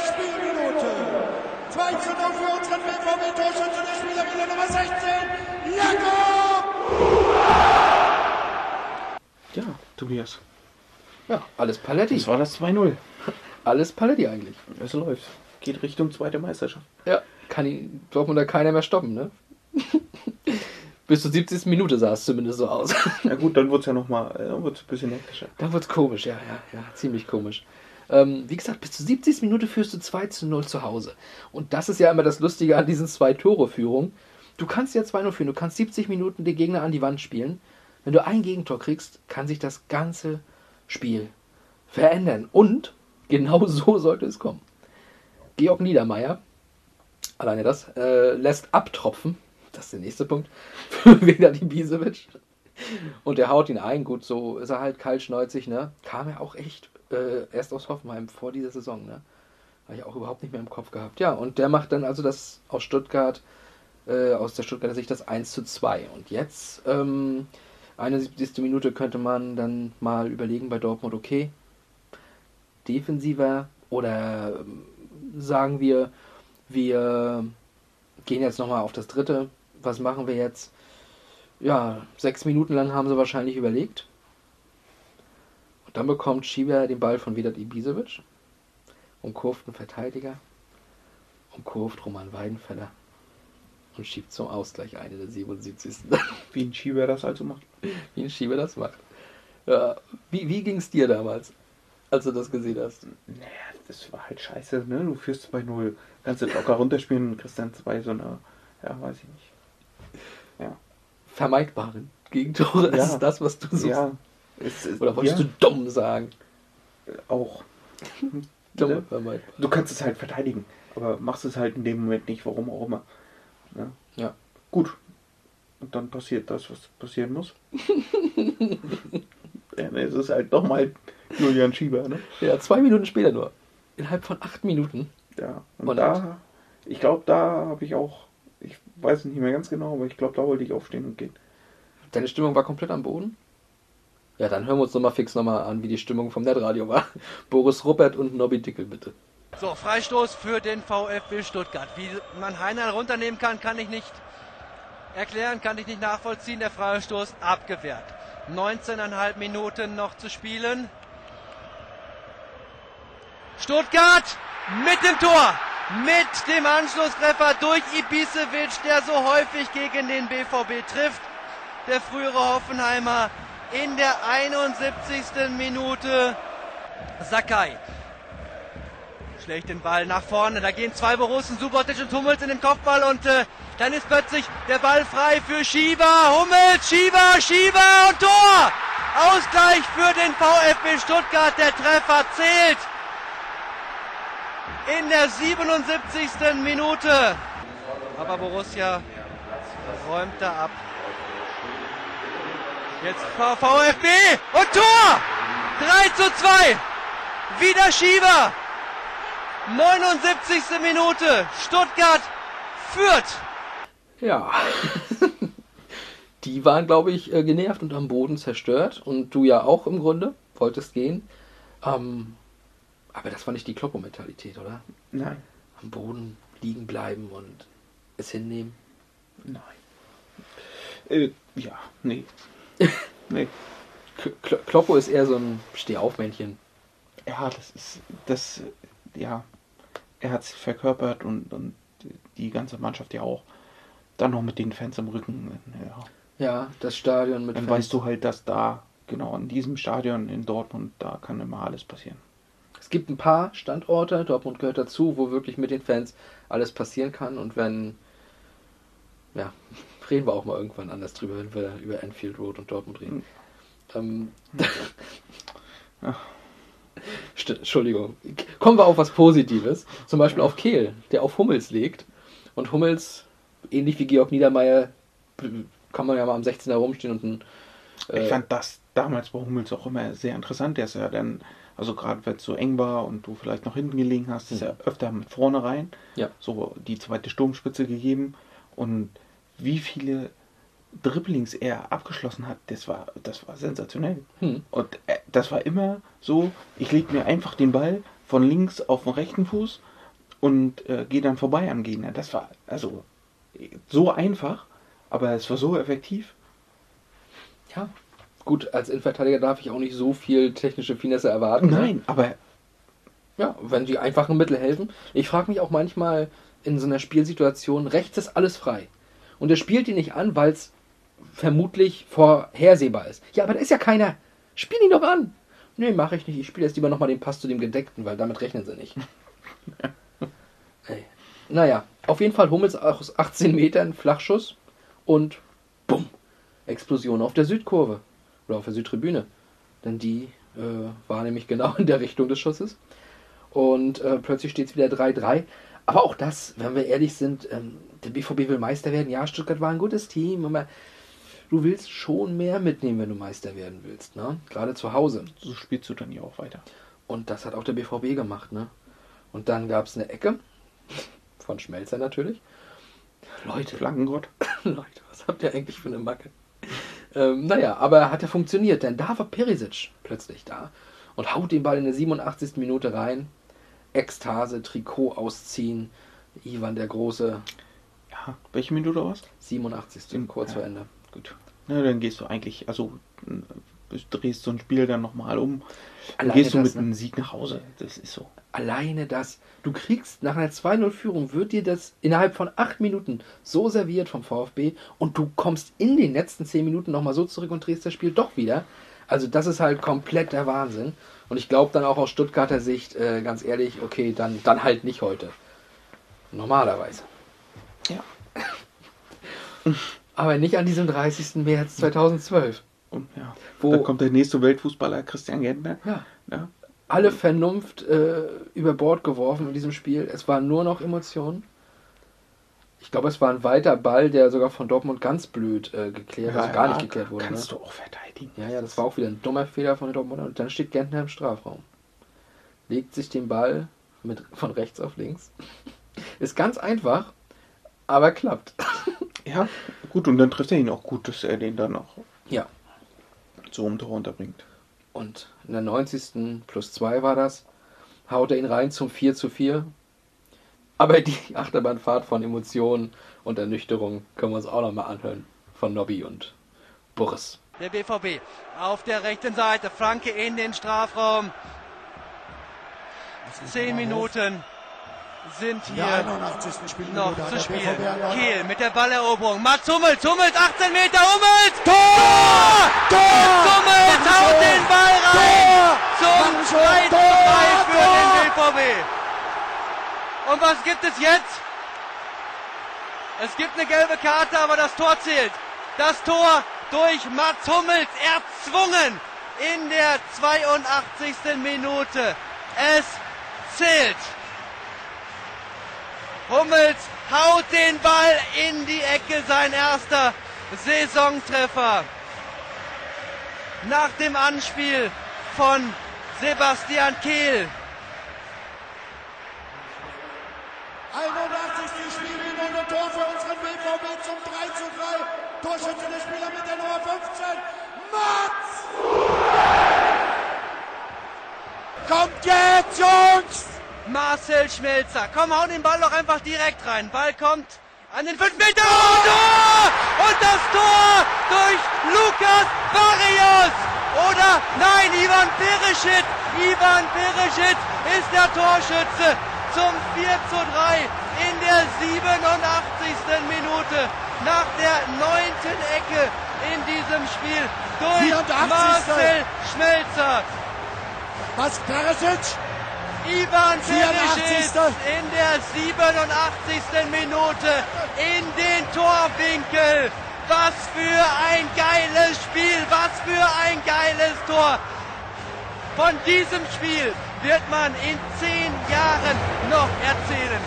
Spielminute. 2 zu 0 für unseren BVB Torschütze der Spieler wieder Nummer 16. Jakob! Ja, Tobias. Ja, alles Paletti. Das war das 2-0. Alles Paletti eigentlich. Es läuft. Geht Richtung zweite Meisterschaft. Ja, kann ihn Dortmunder keiner mehr stoppen, ne? Bis zur 70. Minute sah es zumindest so aus. Na gut, dann wird es ja nochmal äh, ein bisschen hektischer. Dann wird's komisch, ja, ja, ja, ziemlich komisch. Ähm, wie gesagt, bis zur 70. Minute führst du 2 zu 0 zu Hause. Und das ist ja immer das Lustige an diesen zwei Tore-Führungen. Du kannst ja 2-0 führen, du kannst 70 Minuten den Gegner an die Wand spielen. Wenn du ein Gegentor kriegst, kann sich das ganze Spiel verändern. Und genau so sollte es kommen. Georg Niedermeyer, alleine das, äh, lässt abtropfen. Das ist der nächste Punkt. Für Vedat Ibisevic. Und der haut ihn ein. Gut, so ist er halt kaltschneuzig, ne? Kam er auch echt äh, erst aus Hoffenheim vor dieser Saison, ne? Habe ich auch überhaupt nicht mehr im Kopf gehabt. Ja, und der macht dann also das aus Stuttgart, äh, aus der Stuttgarter Sicht das 1 zu 2. Und jetzt, ähm, 71. Minute könnte man dann mal überlegen bei Dortmund, okay, defensiver oder ähm, sagen wir, wir gehen jetzt nochmal auf das dritte. Was machen wir jetzt? Ja, sechs Minuten lang haben sie wahrscheinlich überlegt. Und dann bekommt Schieber den Ball von Vedat Ibisevic, umkurvt einen Verteidiger, umkurvt Roman Weidenfeller und schiebt zum Ausgleich ein in der 77. Wie ein Schieber das also macht. wie ein Schieber das macht. Ja, wie wie ging es dir damals, als du das gesehen hast? Naja, das war halt scheiße, ne? Du führst 2-0. Kannst du locker runterspielen und kriegst dann zwei so eine, ja, weiß ich nicht. Ja. Vermeidbaren Gegentore, das Ja. ist das, was du suchst. Ja. Es, es, Oder wolltest ja, du dumm sagen? auch. Dumm und vermeidbar. Du kannst es halt verteidigen, aber machst es halt in dem Moment nicht, warum auch immer. Ne? Ja. Gut. Und dann passiert das, was passieren muss. ja, ne, es ist halt doch mal Julian Schieber, ne? Ja, zwei Minuten später nur. Innerhalb von acht Minuten. Ja. Und, Und- da, ich glaube, da habe ich auch, ich weiß nicht mehr ganz genau, aber ich glaube, da wollte ich aufstehen und gehen. Deine Stimmung war komplett am Boden? Ja, dann hören wir uns nochmal fix nochmal an, wie die Stimmung vom Netradio war. Boris Ruppert und Nobby Dickel, bitte. So, Freistoß für den VfB Stuttgart. Wie man Heinal runternehmen kann, kann ich nicht erklären, kann ich nicht nachvollziehen. Der Freistoß abgewehrt. 19,5 Minuten noch zu spielen. Stuttgart mit dem Tor. Mit dem Anschlusstreffer durch Ibisevic, der so häufig gegen den BVB trifft. Der frühere Hoffenheimer in der 71. Minute. Sakai schlägt den Ball nach vorne. Da gehen zwei Borussen, Subotic und Hummels in den Kopfball und äh, dann ist plötzlich der Ball frei für Schieber. Hummels, Schieber, Schieber und Tor! Ausgleich für den VfB Stuttgart. Der Treffer zählt. In der 77. Minute. Aber Borussia räumt da ab. Jetzt VfB und Tor! 3 zu 2. Wieder Schieber. 79. Minute. Stuttgart führt. Ja. Die waren, glaube ich, äh, genervt und am Boden zerstört. Und du ja auch im Grunde. Wolltest gehen. Ähm, aber das war nicht die Kloppo-Mentalität, oder? Nein. Am Boden liegen bleiben und es hinnehmen. Nein. Äh, ja, nee. nee. Kl Kloppo ist eher so ein Stehaufmännchen. Ja, das ist, das, ja, er hat es verkörpert und, und die ganze Mannschaft ja auch. Dann noch mit den Fans im Rücken, ja. Ja, das Stadion mit Dann Fans. weißt du halt, dass da, genau, in diesem Stadion in Dortmund, da kann immer alles passieren. Es gibt ein paar Standorte, Dortmund gehört dazu, wo wirklich mit den Fans alles passieren kann. Und wenn, ja, reden wir auch mal irgendwann anders drüber, wenn wir über Enfield Road und Dortmund reden. Ähm, St- Entschuldigung. Kommen wir auf was Positives. Zum Beispiel auf Kehl, der auf Hummels legt. Und Hummels, ähnlich wie Georg Niedermeyer, kann man ja mal am 16er rumstehen und ein. Ich fand das damals bei Hummels auch immer sehr interessant. Der ist ja dann, also gerade wenn es so eng war und du vielleicht noch hinten gelegen hast, ist er öfter mit vorne rein. Ja. So die zweite Sturmspitze gegeben. Und wie viele Dribblings er abgeschlossen hat, das war, das war sensationell. Hm. Und äh, das war immer so, ich lege mir einfach den Ball von links auf den rechten Fuß und äh, gehe dann vorbei am Gegner. Das war also so einfach, aber es war so effektiv. Ja. Gut, als Innenverteidiger darf ich auch nicht so viel technische Finesse erwarten. ne? Nein, aber Ja, wenn die einfachen Mittel helfen. Ich frage mich auch manchmal in so einer Spielsituation, rechts ist alles frei. Und er spielt die nicht an, weil es vermutlich vorhersehbar ist. Ja, aber da ist ja keiner. Spiel ihn doch an. Nee, mache ich nicht. Ich spiele jetzt lieber nochmal den Pass zu dem Gedeckten, weil damit rechnen sie nicht. Ey. Naja, auf jeden Fall Hummels aus 18 Metern Flachschuss und bumm, Explosion auf der Südkurve oder auf der Südtribüne. Denn die äh, war nämlich genau in der Richtung des Schusses. Und äh, plötzlich steht es wieder 3-3. Aber auch das, wenn wir ehrlich sind, ähm, der BVB will Meister werden. Ja, Stuttgart war ein gutes Team, aber du willst schon mehr mitnehmen, wenn du Meister werden willst. Ne? Gerade zu Hause. so spielst du dann ja auch weiter. Und das hat auch der BVB gemacht. Ne? Und dann gab es eine Ecke von Schmelzer natürlich. Leute, Flankengott. Leute, was habt ihr eigentlich für eine Macke? Ähm, naja, aber hat ja funktioniert, denn da war Perisic plötzlich da und haut den Ball in der 87. Minute rein. Ekstase, Trikot ausziehen. Ivan der Große, Ja, welche Minute war's? 87. kurz Ja. vor Ende. Gut. Na, dann gehst du eigentlich, also drehst so ein Spiel dann nochmal um. Dann Alleine gehst du das, mit ne? einem Sieg nach Hause. Das ist so. Alleine das, du kriegst nach einer 2-0-Führung, wird dir das innerhalb von 8 Minuten so serviert vom VfB und du kommst in den letzten 10 Minuten nochmal so zurück und drehst das Spiel doch wieder. Also das ist halt komplett der Wahnsinn. Und ich glaube dann auch aus Stuttgarter Sicht, äh, ganz ehrlich, okay, dann, dann halt nicht heute. Normalerweise. Ja. Aber nicht an diesem 30. März 2012. Und ja, Wo- da kommt der nächste Weltfußballer Christian Gentner. Ja. Ja. alle Vernunft äh, über Bord geworfen in diesem Spiel. Es war nur noch Emotionen. Ich glaube, es war ein weiter Ball, der sogar von Dortmund ganz blöd äh, geklärt, also gar nicht geklärt wurde. Kannst Ne? du auch verteidigen. Ja, ja, das war auch wieder ein dummer Fehler von den Dortmundern. Und dann steht Gentner im Strafraum. Legt sich den Ball mit, von rechts auf links. Ist ganz einfach, aber klappt. Ja, gut, und dann trifft er ihn auch gut, dass er den dann auch Ja. So um Tor unterbringt. Und in der 90. plus 2 war das, haut er ihn rein zum 4 zu 4. Aber die Achterbahnfahrt von Emotionen und Ernüchterung können wir uns auch nochmal anhören. Von Nobby und Boris. Der BVB auf der rechten Seite. Franke in den Strafraum. Zehn Minuten sind hier 81. Spielminute noch zu spielen. Kehl mit der Balleroberung. Mats Hummels, Hummels, 18 Meter, Hummels! Tor! Tor! Hummels haut den Ball rein! Zum 2 zu 3 für den BVB. Und was gibt es jetzt? Es gibt eine gelbe Karte, aber das Tor zählt. Das Tor durch Mats Hummels erzwungen in der 82. Minute. Es zählt. Hummels haut den Ball in die Ecke, sein erster Saisontreffer. Nach dem Anspiel von Sebastian Kehl. 81. Spielminute Tor für unseren BVB zum 3 zu 3. Torschütze der Spieler mit der Nummer 15. Mats! Kommt jetzt, Jungs! Marcel Schmelzer. Komm, hau den Ball doch einfach direkt rein. Ball kommt an den 5 Meter und Tor! Und das Tor durch Lukas Barrios. Oder nein, Ivan Perisic. Ivan Perisic ist der Torschütze zum 4 zu 3 in der 87. Minute. Nach der neunten Ecke in diesem Spiel durch 84. Marcel Schmelzer. Was, Perisic? Ivan 84. Perisic in der 87. Minute in den Torwinkel. Was für ein geiles Spiel, was für ein geiles Tor. Von diesem Spiel wird man in zehn Jahren noch erzählen,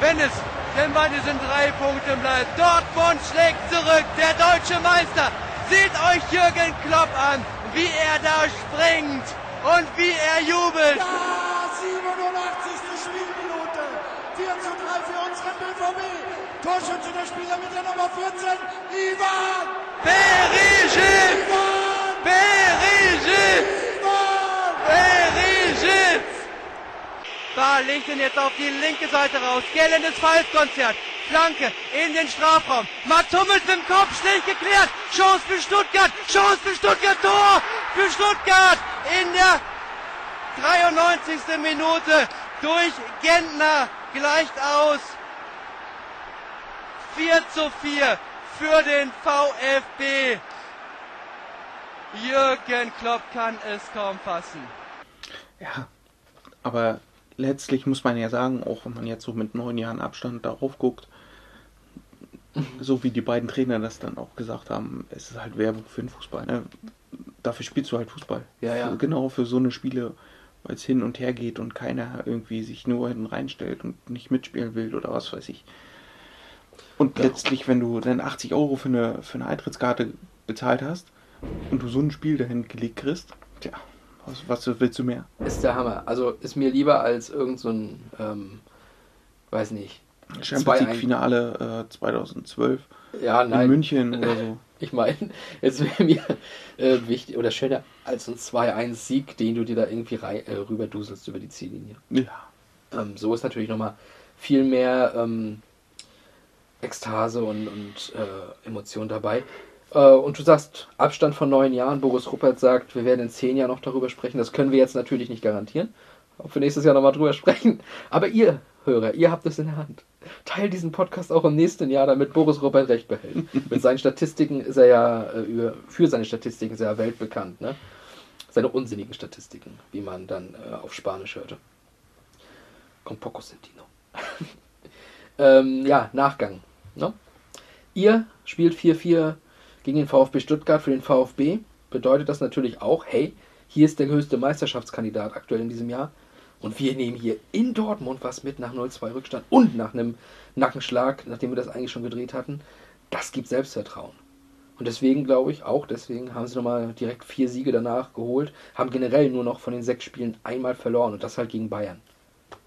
wenn es denn bei diesen drei Punkten bleibt. Dortmund schlägt zurück, der deutsche Meister. Seht euch Jürgen Klopp an, wie er da springt und wie er jubelt. Ja, 87. Spielminute. 4 zu 3 für BVB. Torschütze der Spieler mit der Nummer 14. Ivan! Perisic! Ivan! Perisic! Ivan! Perisic! Da legt ihn jetzt auf die linke Seite raus. Gellendes Pfeifkonzert. Flanke in den Strafraum. Mats Hummels mit dem Kopf schlecht geklärt. Chance für Stuttgart. Chance für Stuttgart. Tor für Stuttgart in der 93. Minute durch Gentner gleicht aus. 4 zu 4 für den VfB. Jürgen Klopp kann es kaum fassen. Ja, aber letztlich muss man ja sagen, auch wenn man jetzt so mit neun Jahren Abstand darauf guckt, so wie die beiden Trainer das dann auch gesagt haben, es ist halt Werbung für den Fußball. Ne? Dafür spielst du halt Fußball. Ja, ja. Für, genau für so eine Spiele, weil es hin und her geht und keiner irgendwie sich nur hinten reinstellt und nicht mitspielen will oder was weiß ich. Und letztlich, wenn du dann 80 Euro für eine, für eine Eintrittskarte bezahlt hast und du so ein Spiel dahin gelegt kriegst, tja, was, was willst du mehr? Ist der Hammer. Also ist mir lieber als irgend so ein, ähm, weiß nicht. Champions 2-1. League Finale äh, 2012 Ja, in nein. München oder so. Ich meine, es wäre mir äh, wichtig oder schöner als ein 2-1-Sieg, den du dir da irgendwie rei- äh, rüberduselst über die Ziellinie. Ja. Ähm, so ist natürlich nochmal viel mehr ähm, Ekstase und, und äh, Emotion dabei. Äh, und du sagst, Abstand von neun Jahren. Boris Ruppert sagt, wir werden in zehn Jahren noch darüber sprechen. Das können wir jetzt natürlich nicht garantieren. Ob wir nächstes Jahr nochmal drüber sprechen. Aber ihr, Hörer, ihr habt es in der Hand. Teilt diesen Podcast auch im nächsten Jahr, damit Boris Ruppert recht behält. Mit seinen Statistiken ist er ja, äh, für seine Statistiken ist er ja weltbekannt. Ne? Seine unsinnigen Statistiken, wie man dann äh, auf Spanisch hörte. Con poco sentino. ähm, ja, Nachgang. Ne? Ihr spielt 4-4 gegen den VfB Stuttgart für den VfB. Bedeutet das natürlich auch, hey, hier ist der höchste Meisterschaftskandidat aktuell in diesem Jahr. Und wir nehmen hier in Dortmund was mit nach 0-2 Rückstand und nach einem Nackenschlag, nachdem wir das eigentlich schon gedreht hatten. Das gibt Selbstvertrauen. Und deswegen glaube ich, auch deswegen haben sie nochmal direkt vier Siege danach geholt, haben generell nur noch von den sechs Spielen einmal verloren und das halt gegen Bayern.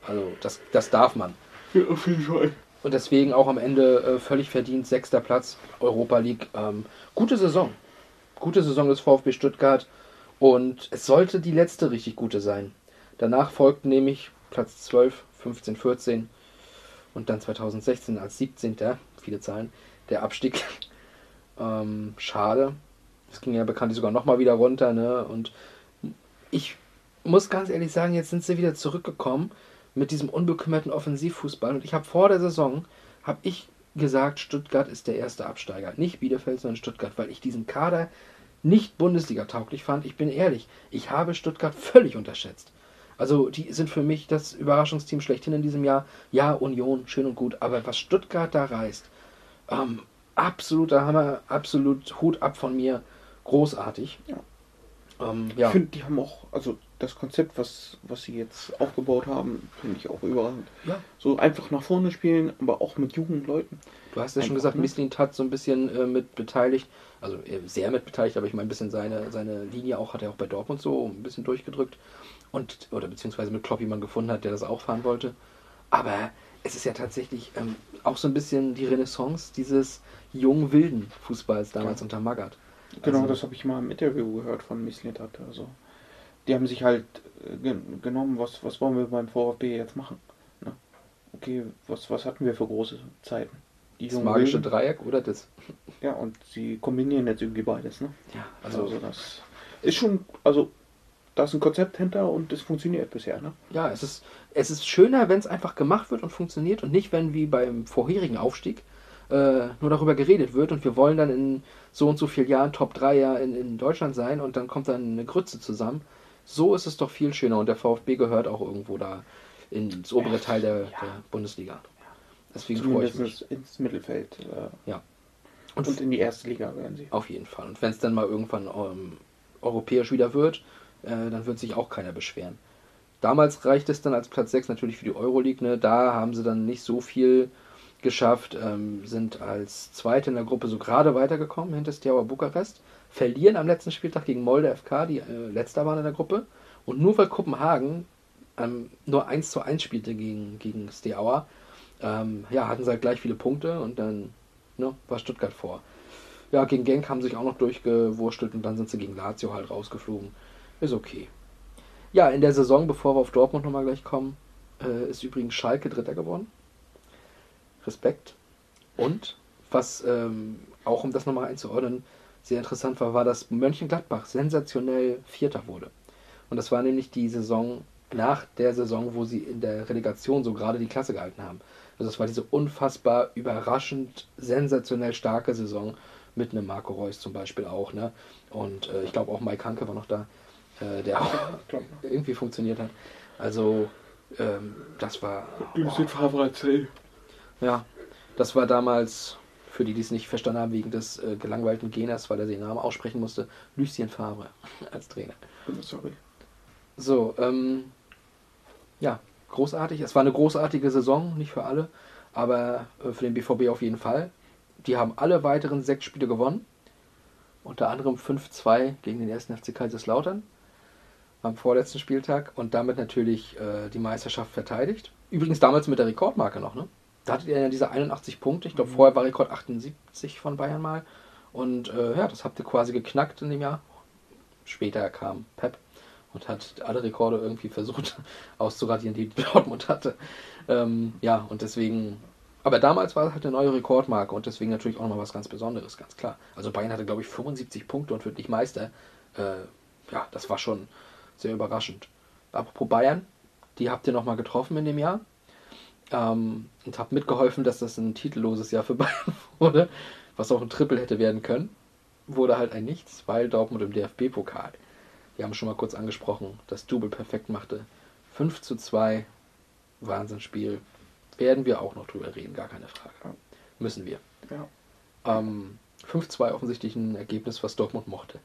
Also das, das darf man. ja, auf jeden Fall. Und deswegen auch am Ende äh, völlig verdient sechster Platz Europa League. Ähm, gute Saison. Gute Saison des VfB Stuttgart. Und es sollte die letzte richtig gute sein. Danach folgten nämlich Platz 12, 15, 14 und dann 2016 als 17. Viele Zahlen. Der Abstieg. ähm, schade. Es ging ja bekanntlich sogar nochmal wieder runter. Ne? Und ich muss ganz ehrlich sagen, jetzt sind sie wieder zurückgekommen mit diesem unbekümmerten Offensivfußball. Und ich habe vor der Saison, habe ich gesagt, Stuttgart ist der erste Absteiger. Nicht Bielefeld, sondern Stuttgart, weil ich diesen Kader nicht Bundesliga-tauglich fand. Ich bin ehrlich, ich habe Stuttgart völlig unterschätzt. Also die sind für mich das Überraschungsteam schlechthin in diesem Jahr. Ja, Union, schön und gut, aber was Stuttgart da reißt, ähm, absoluter Hammer, absolut Hut ab von mir, großartig. Ja. Ähm, ja. Ich finde, die haben auch, also das Konzept, was, was sie jetzt aufgebaut haben, finde ich auch überragend. Ja. So einfach nach vorne spielen, aber auch mit jungen Leuten. Du hast ja schon Einfach, gesagt, ne? Misslin hat so ein bisschen äh, mit beteiligt, also äh, sehr mit beteiligt, aber ich meine ein bisschen seine, seine Linie auch, hat er auch bei Dortmund so ein bisschen durchgedrückt und oder beziehungsweise mit Klopp jemand gefunden hat, der das auch fahren wollte. Aber es ist ja tatsächlich ähm, auch so ein bisschen die Renaissance dieses jungen wilden Fußballs damals Ja. unter Magath. Genau, Also- das habe ich mal im Interview gehört von Mislintat. Also, die haben sich halt äh, ge genommen, was, was wollen wir beim VfB jetzt machen? Ne? Okay, was, was hatten wir für große Zeiten? Die Das magische Wilden. Dreieck oder das? Ja, und sie kombinieren jetzt irgendwie beides, ne? Ja, Also, also, das ist schon, also da ist ein Konzept hinter und es funktioniert bisher, ne? ja, es ist, es ist schöner, wenn es einfach gemacht wird und funktioniert und nicht, wenn wie beim vorherigen Aufstieg äh, nur darüber geredet wird und wir wollen dann in so und so vielen Jahren Top 3 ja in, in Deutschland sein und dann kommt dann eine Grütze zusammen. So ist es doch viel schöner und der VfB gehört auch irgendwo da ins obere Teil der, der Bundesliga. Deswegen freue ich mich. ins Mittelfeld äh, Ja. und, Und, in die erste Liga werden sie. auf jeden Fall. Und wenn es dann mal irgendwann ähm, europäisch wieder wird, äh, dann wird sich auch keiner beschweren. Damals reicht es dann als Platz 6 natürlich für die Euroleague. Ne? Da haben sie dann nicht so viel geschafft, ähm, sind als Zweite in der Gruppe so gerade weitergekommen hinter Steaua Bukarest, verlieren am letzten Spieltag gegen Molde FK, die äh, letzter waren in der Gruppe. Und nur weil Kopenhagen ähm, nur 1 zu 1 spielte gegen, gegen Steaua, ähm, ja, hatten sie halt gleich viele Punkte und dann ne, war Stuttgart vor. Ja, gegen Genk haben sie sich auch noch durchgewurstelt und dann sind sie gegen Lazio halt rausgeflogen. Ist okay. Ja, in der Saison, bevor wir auf Dortmund nochmal gleich kommen, äh, ist übrigens Schalke Dritter geworden. Respekt. Und, was ähm, auch um das nochmal einzuordnen, sehr interessant war, war, dass Mönchengladbach sensationell Vierter wurde. Und das war nämlich die Saison nach der Saison, wo sie in der Relegation so gerade die Klasse gehalten haben. Also es war diese unfassbar überraschend sensationell starke Saison mit einem Marco Reus zum Beispiel auch. Ne? Und äh, ich glaube auch Mike Hanke war noch da, äh, der auch irgendwie funktioniert hat. Also ähm, das war... Lucien Favre erzählt. Ja, das war damals, für die, die es nicht verstanden haben, wegen des äh, gelangweilten Geners, weil er den Namen aussprechen musste, Lucien Favre als Trainer. Sorry. So, ähm, ja, großartig. Es war eine großartige Saison, nicht für alle, aber äh, für den BVB auf jeden Fall. Die haben alle weiteren sechs Spiele gewonnen. Unter anderem 5-2 gegen den ersten FC Kaiserslautern am vorletzten Spieltag und damit natürlich äh, die Meisterschaft verteidigt. Übrigens damals mit der Rekordmarke noch, ne? Da hattet ihr ja diese 81 Punkte. Ich glaube, vorher war Rekord 78 von Bayern mal. Und äh, ja, das habt ihr quasi geknackt in dem Jahr. Später kam Pep und hat alle Rekorde irgendwie versucht auszuradieren, die Dortmund hatte. Ähm, ja, und deswegen. Aber damals war es halt eine neue Rekordmarke und deswegen natürlich auch nochmal was ganz Besonderes, ganz klar. Also Bayern hatte, glaube ich, 75 Punkte und wird nicht Meister. Äh, ja, das war schon sehr überraschend. Apropos Bayern, die habt ihr nochmal getroffen in dem Jahr ähm, und habt mitgeholfen, dass das ein titelloses Jahr für Bayern wurde, was auch ein Triple hätte werden können. Wurde halt ein Nichts, weil Dortmund im DFB-Pokal, wir haben schon mal kurz angesprochen, das Double perfekt machte. 5 zu 2, Wahnsinnsspiel. Werden wir auch noch drüber reden, gar keine Frage. Müssen wir. Ja. Ähm, 5-2 offensichtlich ein Ergebnis, was Dortmund mochte.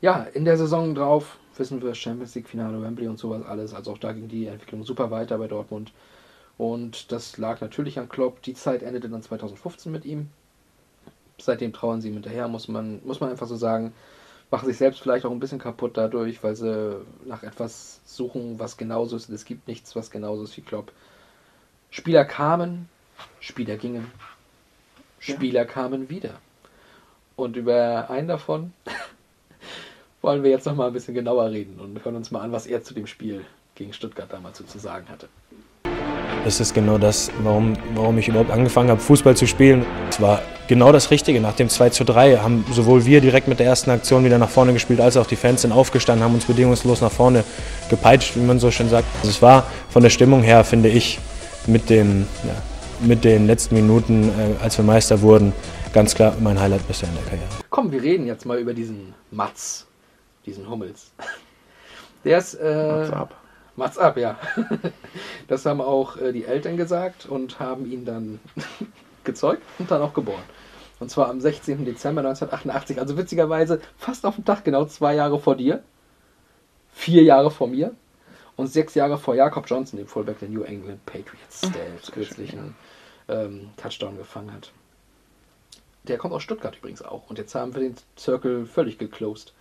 Ja, in der Saison drauf wissen wir Champions League Finale, Wembley und sowas alles. Also auch da ging die Entwicklung super weiter bei Dortmund. Und das lag natürlich an Klopp. Die Zeit endete dann 2015 mit ihm. Seitdem trauern sie ihm hinterher, muss man, muss man einfach so sagen. Machen sich selbst vielleicht auch ein bisschen kaputt dadurch, weil sie nach etwas suchen, was genauso ist. Es gibt nichts, was genauso ist wie Klopp. Spieler kamen, Spieler gingen. Spieler kamen wieder. Und über einen davon wollen wir jetzt noch mal ein bisschen genauer reden und hören uns mal an, was er zu dem Spiel gegen Stuttgart damals so zu sagen hatte. Das ist genau das, warum, warum ich überhaupt angefangen habe, Fußball zu spielen. Es war genau das Richtige. Nach dem 2 zu 3 haben sowohl wir direkt mit der ersten Aktion wieder nach vorne gespielt, als auch die Fans sind aufgestanden, haben uns bedingungslos nach vorne gepeitscht, wie man so schön sagt. Also es war von der Stimmung her, finde ich, mit, dem, ja, mit den letzten Minuten, äh, als wir Meister wurden, ganz klar mein Highlight bisher in der Karriere. Komm, wir reden jetzt mal über diesen Matz, diesen Hummels. Der ist. Äh, Mats ab. Mats ab, ja. Das haben auch äh, die Eltern gesagt und haben ihn dann gezeugt und dann auch geboren. Und zwar am 16. Dezember 1988. Also witzigerweise fast auf den Tag, genau zwei Jahre vor dir. Vier Jahre vor mir. Und sechs Jahre vor Jakob Johnson, dem Fullback der New England Patriots, der jetzt kürzlich einen ähm, Touchdown gefangen hat. Der kommt aus Stuttgart übrigens auch. Und jetzt haben wir den Circle völlig geclosed.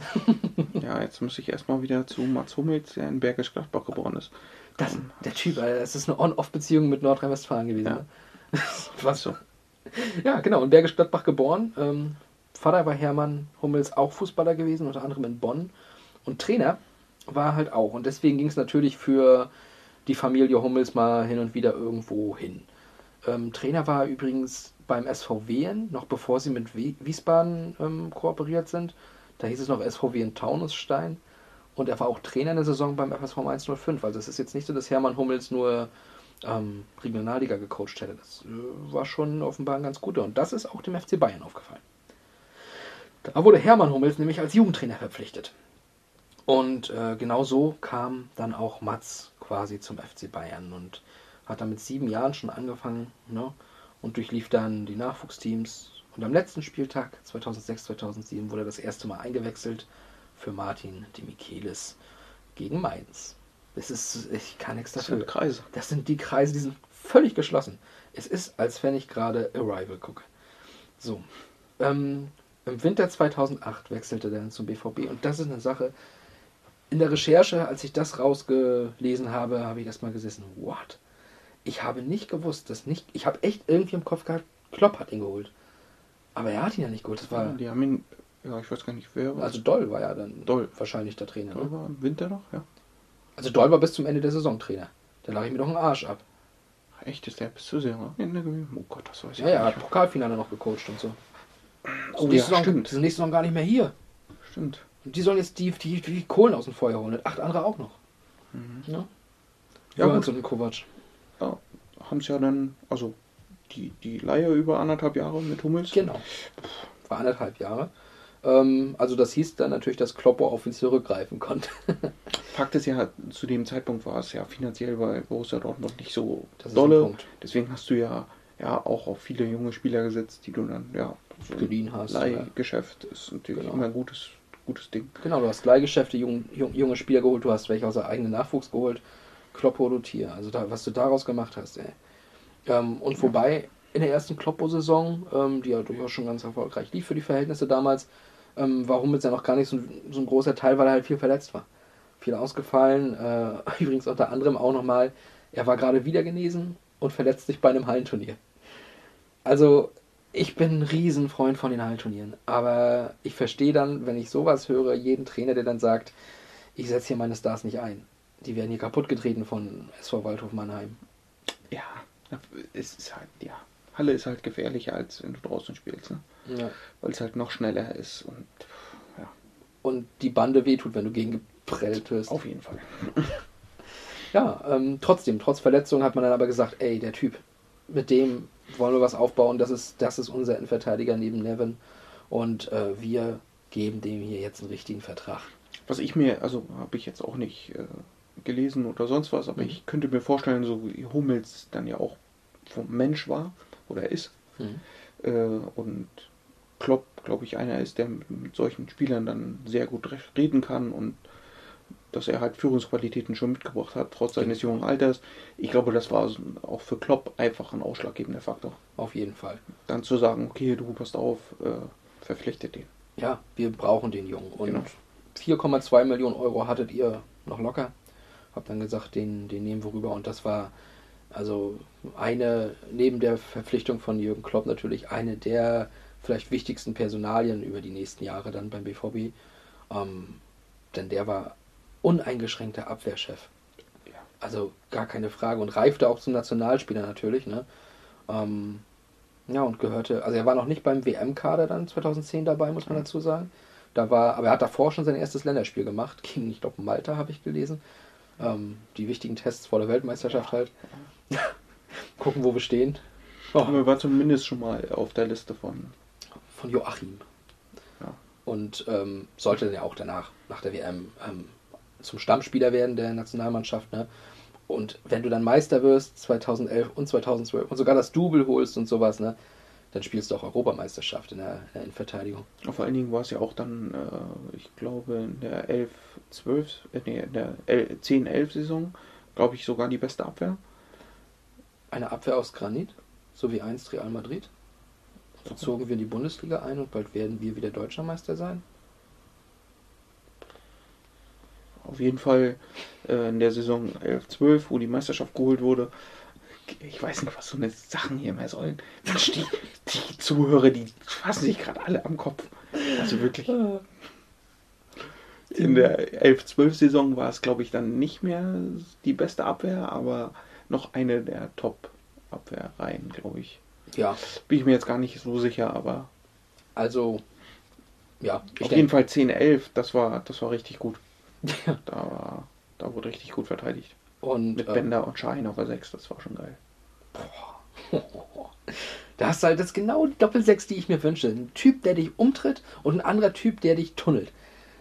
Ja, jetzt muss ich erstmal wieder zu Mats Hummels, der in Bergisch Gladbach geboren ist. Das, der Typ, Alter, das ist eine On-Off-Beziehung mit Nordrhein-Westfalen gewesen. Ja. Ne? Was so? Ja, genau, in Bergisch Gladbach geboren. Ähm, Vater war Hermann Hummels auch Fußballer gewesen, unter anderem in Bonn. Und Trainer war er halt auch. Und deswegen ging es natürlich für die Familie Hummels mal hin und wieder irgendwo hin. Ähm, Trainer war er übrigens beim SVW, noch bevor sie mit Wie- Wiesbaden ähm, kooperiert sind. Da hieß es noch SVW in Taunusstein. Und er war auch Trainer in der Saison beim FSV 105. Also es ist jetzt nicht so, dass Hermann Hummels nur ähm, Regionalliga gecoacht hätte. Das äh, war schon offenbar ein ganz guter. Und das ist auch dem FC Bayern aufgefallen. Da wurde Hermann Hummels nämlich als Jugendtrainer verpflichtet. Und äh, genau so kam dann auch Mats quasi zum FC Bayern und hat dann mit sieben Jahren schon angefangen ne? und durchlief dann die Nachwuchsteams. Und am letzten Spieltag 2006, 2007 wurde er das erste Mal eingewechselt für Martin de Michelis gegen Mainz. Das ist, ich kann nichts Das dafür. sind Kreise. Das sind die Kreise, die sind völlig geschlossen. Es ist, als wenn ich gerade Arrival gucke. So. Ähm, Im Winter 2008 wechselte er dann zum BVB und das ist eine Sache. In der Recherche, als ich das rausgelesen habe, habe ich erstmal gesessen. What? Ich habe nicht gewusst, dass nicht. Ich habe echt irgendwie im Kopf gehabt, Klopp hat ihn geholt. Aber er hat ihn ja nicht geholt. Das war. Die haben ihn, ja, ich weiß gar nicht, wer war Also Doll war ja dann Doll. wahrscheinlich der Trainer. Doll Ne? war im Winter noch, ja. Also Doll war bis zum Ende der Saison Trainer. Da lag ich mir doch einen Arsch ab. Echt, ist der bis zu sehr am Ende gewesen? Oh Gott, das weiß ich Ja, ja, gar hat nicht. Pokalfinale noch gecoacht und so. Oh, die ja, Saison, stimmt. Die sind nächste Saison gar nicht mehr hier. Stimmt. Und die sollen jetzt die, die, die Kohlen aus dem Feuer holen. Und acht andere auch noch. Ja, Ja, ja gut. und so ein Kovac. Ja, haben es ja dann, also die, die Leihe über anderthalb Jahre mit Hummels. Genau. War anderthalb Jahre. Ähm, also das hieß dann natürlich, dass Kloppo auf ihn zurückgreifen konnte. Fakt ist ja, zu dem Zeitpunkt war es ja finanziell bei Borussia Dortmund nicht so Das dolle. Punkt. Deswegen hast du ja, ja auch auf viele junge Spieler gesetzt, die du dann, ja, so Geliehen hast, Leihgeschäft ist natürlich Genau. immer ein gutes, gutes Ding. Genau, du hast Leihgeschäfte, jung, jung, junge Spieler geholt, du hast welche aus der eigenen Nachwuchs geholt. Kloppo rotier. Also da, was du daraus gemacht hast, ey. Ähm, und wobei in der ersten Kloppo-Saison, ähm, die ja durchaus schon ganz erfolgreich lief für die Verhältnisse damals, ähm, war Hummels ja noch gar nicht so, ein- so ein großer Teil, weil er halt viel verletzt war. Viel ausgefallen. Äh, übrigens unter anderem auch nochmal, er war gerade wieder genesen und verletzt sich bei einem Hallenturnier. Also, ich bin ein Riesenfreund von den Hallenturnieren. Aber ich verstehe dann, wenn ich sowas höre, jeden Trainer, der dann sagt, ich setze hier meine Stars nicht ein. Die werden hier kaputt getreten von SV Waldhof Mannheim. Ja, es ist halt, ja, Halle ist halt gefährlicher, als wenn du draußen spielst, ne? Ja. weil es halt noch schneller ist und ja, Und die Bande wehtut, wenn du gegen geprellt wirst. auf jeden Fall. Ja, ähm, trotzdem, trotz Verletzung hat man dann aber gesagt, ey, der Typ, mit dem wollen wir was aufbauen, das ist, das ist unser Innenverteidiger neben Nevin und äh, wir geben dem hier jetzt einen richtigen Vertrag. Was ich mir, also habe ich jetzt auch nicht äh, gelesen oder sonst was, aber Mhm. ich könnte mir vorstellen, so wie Hummels dann ja auch vom Mensch war oder ist Mhm. äh, und Klopp, glaube ich, einer ist, der mit, solchen Spielern dann sehr gut re- reden kann und dass er halt Führungsqualitäten schon mitgebracht hat, trotz seines Genau. jungen Alters. Ich glaube, das war auch für Klopp einfach ein ausschlaggebender Faktor. Auf jeden Fall. Dann zu sagen, okay, du passt auf, äh, verpflichtet den. Ja, wir brauchen den Jungen. Und Genau. 4,2 Millionen Euro hattet ihr noch locker. Hab dann gesagt, den, den nehmen wir rüber. Und das war also eine, neben der Verpflichtung von Jürgen Klopp natürlich, eine der vielleicht wichtigsten Personalien über die nächsten Jahre dann beim BVB. Ähm, denn der war uneingeschränkter Abwehrchef. Ja. Also gar keine Frage. Und reifte auch zum Nationalspieler natürlich. Ne? Ähm, ja, und gehörte, also er war noch nicht beim WM-Kader dann 2010 dabei, muss man dazu sagen. Da war, aber er hat davor schon sein erstes Länderspiel gemacht, gegen, ich glaube, Malta habe ich gelesen. Ähm, die wichtigen Tests vor der Weltmeisterschaft halt. Gucken, wo wir stehen. Oh, Aber er war zumindest schon mal auf der Liste von. von Joachim. Ja. Und ähm, sollte dann ja auch danach, nach der WM, ähm, zum Stammspieler werden der Nationalmannschaft. Ne? Und wenn du dann Meister wirst, 2011 und 2012, und sogar das Double holst und sowas, ne? Dann spielst du auch Europameisterschaft in der, in der Innenverteidigung. Vor allen Dingen war es ja auch dann, äh, ich glaube, in der 11, 12, äh, nee, in der 11, 10, 11 Saison, glaube ich, sogar die beste Abwehr. Eine Abwehr aus Granit, so wie einst Real Madrid. So zogen wir in die Bundesliga ein und bald werden wir wieder Deutscher Meister sein. auf jeden Fall äh, in der Saison 11-12, wo die Meisterschaft geholt wurde. Ich weiß nicht, was so eine Sachen hier mehr sollen. Mensch, die, die Zuhörer, die fassen sich gerade alle am Kopf. Also wirklich. In der 11-12-Saison war es, glaube ich, dann nicht mehr die beste Abwehr, aber noch eine der Top-Abwehrreihen, glaube ich. Ja, Bin ich mir jetzt gar nicht so sicher, aber also, ja, ich auf jeden Fall 10-11, das war, das war richtig gut. Ja. Da, war, da wurde richtig gut verteidigt. Und Mit ähm, Bender und Schein auf der 6, das war schon geil. Da hast du halt das genau die Doppelsechs, die ich mir wünsche. Ein Typ, der dich umtritt und ein anderer Typ, der dich tunnelt.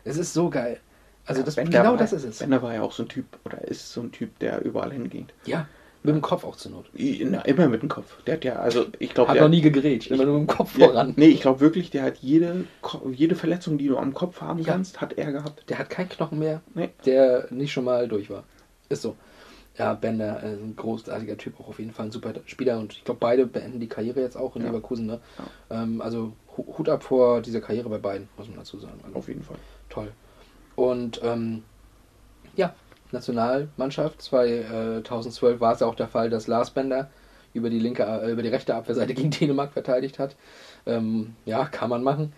Es ist so geil. Also das, Bender genau war, das ist es. Bender war ja auch so ein Typ, oder ist so ein Typ, der überall hingeht. Ja, mit dem Kopf auch zur Not. Na, immer mit dem Kopf. Der hat ja, also ich glaube, Hat noch nie gegrätscht, immer nur mit dem Kopf ja, voran. Nee, ich glaube wirklich, der hat jede, jede Verletzung, die du am Kopf haben Ja. kannst, hat er gehabt. Der hat keinen Knochen mehr, Nee. der nicht schon mal durch war. Ist so. Ja, Bender, äh, ein großartiger Typ, auch auf jeden Fall ein super Spieler. Und ich glaube, beide beenden die Karriere jetzt auch in Ja. Leverkusen. Ne? Ähm, also Hu- Hut ab vor dieser Karriere bei beiden, muss man dazu sagen. Also, Auf jeden Fall. toll. Und ähm, ja, Nationalmannschaft 2012 war es ja auch der Fall, dass Lars Bender über die linke, äh, über die rechte Abwehrseite gegen Dänemark verteidigt hat. Ähm, ja, kann man machen.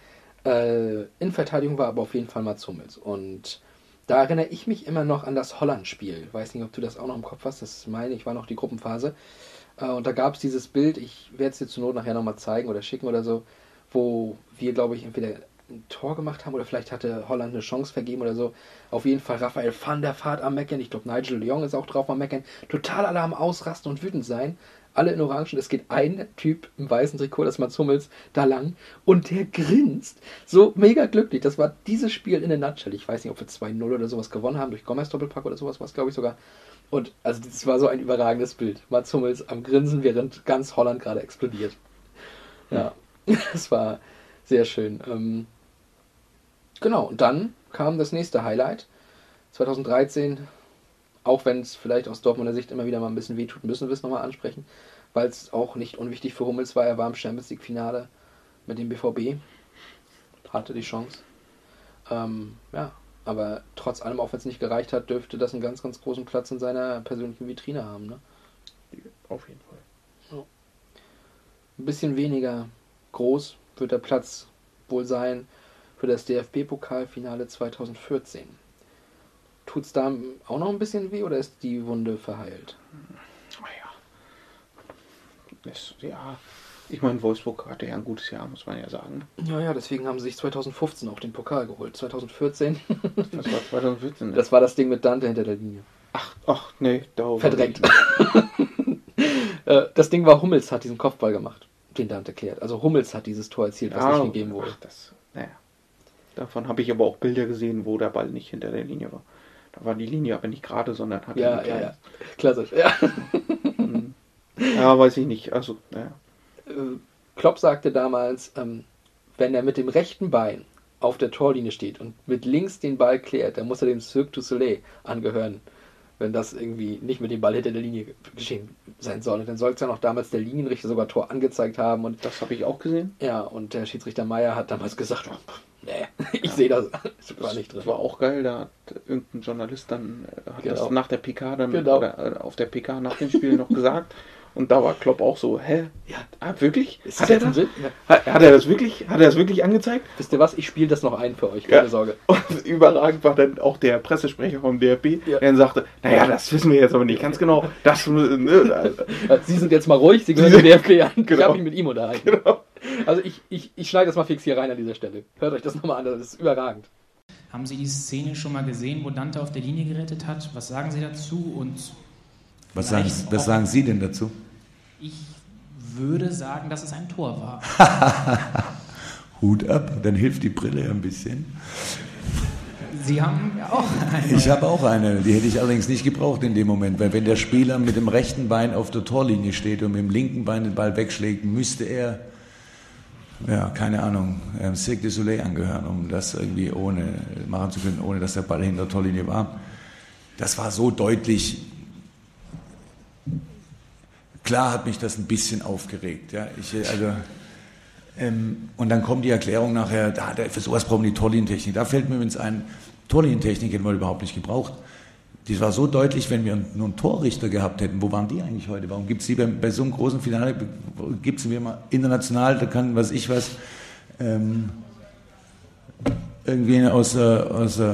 Äh, in Verteidigung war aber auf jeden Fall Mats Hummels. Und da erinnere ich mich immer noch an das Holland-Spiel. Weiß nicht, ob du das auch noch im Kopf hast. Das meine ich, war noch die Gruppenphase. Äh, und da gab es dieses Bild, ich werde es dir zur Not nachher nochmal zeigen oder schicken oder so, wo wir, glaube ich, entweder ein Tor gemacht haben oder vielleicht hatte Holland eine Chance vergeben oder so. Auf jeden Fall Raphael van der Vaart am Meckern. Ich glaube, Nigel de ist auch drauf am Meckern. Total alle am Ausrasten und wütend sein. Alle in Orangen. Es geht ein Typ im weißen Trikot, das Mats Hummels, da lang. Und der grinst. So mega glücklich. Das war dieses Spiel in der Nutshell. Ich weiß nicht, ob wir 2-0 oder sowas gewonnen haben. Durch Gomez Doppelpack oder sowas war es, glaube ich, sogar. Und also das war so ein überragendes Bild. Mats Hummels am Grinsen, während ganz Holland gerade explodiert. Ja, das war sehr schön. Ähm, genau, und dann kam das nächste Highlight. 2013, auch wenn es vielleicht aus Dortmunder Sicht immer wieder mal ein bisschen wehtut, müssen wir es nochmal ansprechen, weil es auch nicht unwichtig für Hummels war. Er war im Champions League-Finale mit dem BVB, hatte die Chance. Ähm, ja, aber trotz allem, auch wenn es nicht gereicht hat, dürfte das einen ganz, ganz großen Platz in seiner persönlichen Vitrine haben. Ne? Auf jeden Fall. Ein bisschen weniger groß wird der Platz wohl sein für das DFB-Pokalfinale 2014. Tut's da auch noch ein bisschen weh oder ist die Wunde verheilt? Naja. Ja. Ich meine, Wolfsburg hatte ja ein gutes Jahr, muss man ja sagen. Ja, ja, deswegen haben sie sich 2015 auch den Pokal geholt. 2014, Das war 2014. ne? das war das Ding mit Dante hinter der Linie. ach, ach, nee, da Verdrängt. Äh, das Ding war, Hummels hat diesen Kopfball gemacht, den Dante klärt. Also Hummels hat dieses Tor erzielt, was Ja, nicht gegeben wurde. ach, das, naja. Davon habe ich aber auch Bilder gesehen, wo der Ball nicht hinter der Linie war. Da war die Linie aber nicht gerade, sondern hatte Ja, ja, ja. Klassisch. Ja. Ja, weiß ich nicht. Also, naja. äh, Klopp sagte damals, ähm, wenn er mit dem rechten Bein auf der Torlinie steht und mit links den Ball klärt, dann muss er dem Cirque du Soleil angehören, wenn das irgendwie nicht mit dem Ball hinter der Linie geschehen sein soll. Und dann soll es ja noch damals der Linienrichter sogar Tor angezeigt haben und Das habe ich auch gesehen. ja, und der Schiedsrichter Meier hat damals gesagt, oh, nee, ich sehe das, das war nicht drin. Das war auch geil, da hat irgendein Journalist dann äh, hat Genau. das nach der PK dann Genau. oder äh, auf der PK nach dem Spiel noch gesagt. Und da war Klopp auch so, hä? Ja. Ah, wirklich? Ist Hat er das? Ja. Hat, hat er das wirklich? Hat er das wirklich angezeigt? Wisst ihr was, ich spiele das noch ein für euch, keine Ja. Sorge. Und überragend war dann auch der Pressesprecher vom DFB, Ja. der dann sagte, naja, das wissen wir jetzt aber nicht ganz genau. Das, ne, Sie sind jetzt mal ruhig, Sie gehören dem DFB an. Ich Genau. habe mich mit ihm unterhalten. genau. Also ich, ich, ich schneide das mal fix hier rein an dieser Stelle. Hört euch das nochmal an, das ist überragend. Haben Sie die Szene schon mal gesehen, wo Dante auf der Linie gerettet hat? Was sagen Sie dazu? Und Was sagen, was sagen Sie denn dazu? Ich würde sagen, dass es ein Tor war. Hut ab, dann hilft die Brille ein bisschen. Sie haben ja auch eine. Ich habe auch eine, die hätte ich allerdings nicht gebraucht in dem Moment, weil wenn der Spieler mit dem rechten Bein auf der Torlinie steht und mit dem linken Bein den Ball wegschlägt, müsste er, ja, keine Ahnung, ähm, Cirque du Soleil angehören, um das irgendwie ohne machen zu können, ohne dass der Ball hinter der Torlinie war. Das war so deutlich. Klar hat mich das ein bisschen aufgeregt. Ja. Ich, also, ähm, und dann kommt die Erklärung nachher, da, da, für sowas brauchen die Torlinientechnik. Da fällt mir übrigens ein, Torlinientechnik hätten wir überhaupt nicht gebraucht. Das war so deutlich, wenn wir nur einen Torrichter gehabt hätten. Wo waren die eigentlich heute? Warum gibt es die bei, bei, so einem großen Finale, gibt es wie immer international, da kann, was ich was, ähm, irgendwie aus, äh, aus, äh,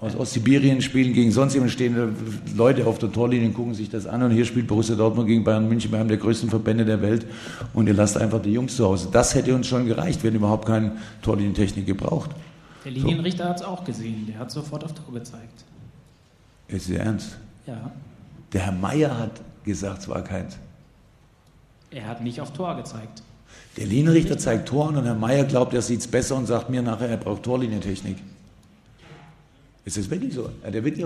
aus Ostsibirien spielen gegen sonst jemand stehen Leute auf der Torlinie gucken sich das an und hier spielt Borussia Dortmund gegen Bayern München bei einem der größten Verbände der Welt und ihr lasst einfach die Jungs zu Hause. Das hätte uns schon gereicht, wir hätten überhaupt keine Torlinientechnik gebraucht. Der Linienrichter so. hat es auch gesehen, der hat sofort auf Tor gezeigt. Ist Ihr Ernst? Ja. Der Herr Meier hat gesagt, es war keins. Er hat nicht auf Tor gezeigt. Der Linienrichter zeigt Tor und Herr Meier glaubt, er sieht es besser und sagt mir nachher, er braucht Torlinientechnik. Ist das wirklich so?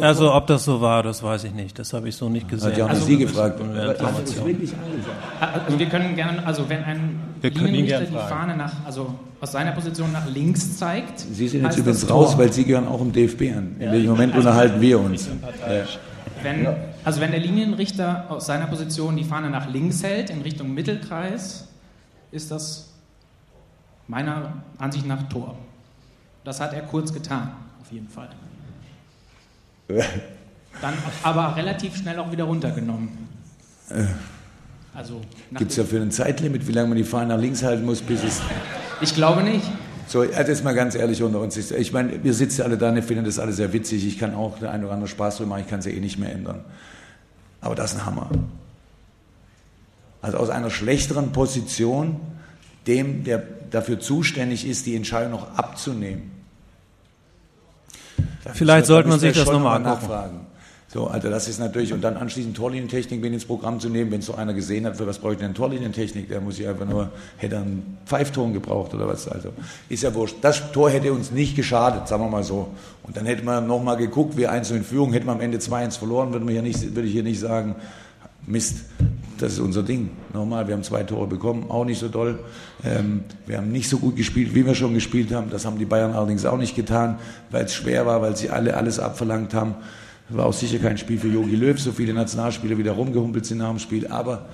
also, ob das so war, das weiß ich nicht. Das habe ich so nicht gesehen. Hat ja auch also, Sie gefragt. Also, also, wir können gerne, also wenn ein Linienrichter die Fahne nach, also aus seiner Position nach links zeigt. Sie sind jetzt übrigens raus, weil Sie gehören auch im DFB an. In ja, welchem Moment also unterhalten wir uns. Wenn, also wenn der Linienrichter aus seiner Position die Fahne nach links hält, in Richtung Mittelkreis, ist das meiner Ansicht nach Tor. Das hat er kurz getan, auf jeden Fall. Dann aber relativ schnell auch wieder runtergenommen. Also, Gibt es dafür ein Zeitlimit, wie lange man die Fahne nach links halten muss, bis es. Ich glaube nicht. So, also jetzt mal ganz ehrlich unter uns. Ich meine, wir sitzen alle da und finden das alles sehr witzig. Ich kann auch der ein oder andere Spaß drüber machen, ich kann es ja eh nicht mehr ändern. Aber das ist ein Hammer. Also aus einer schlechteren Position dem, der dafür zuständig ist, die Entscheidung noch abzunehmen. Vielleicht sollte man sich das nochmal nachfragen. So, also das ist natürlich, und dann anschließend Torlinientechnik mit ins Programm zu nehmen, wenn es so einer gesehen hat, für was brauche ich denn Torlinientechnik, der muss ich einfach nur, hätte einen Pfeifton gebraucht oder was, also ist ja wurscht. Das Tor hätte uns nicht geschadet, sagen wir mal so. Und dann hätte man nochmal geguckt, wir eins in Führung, hätten wir am Ende 2-1 verloren, würde, man hier nicht, würde ich hier nicht sagen, Mist, das ist unser Ding. Normal, wir haben zwei Tore bekommen, auch nicht so doll. Ähm, wir haben nicht so gut gespielt, wie wir schon gespielt haben. Das haben die Bayern allerdings auch nicht getan, weil es schwer war, weil sie alle alles abverlangt haben. War auch sicher kein Spiel für Jogi Löw, so viele Nationalspieler wieder rumgehumpelt sind nach dem Spiel, aber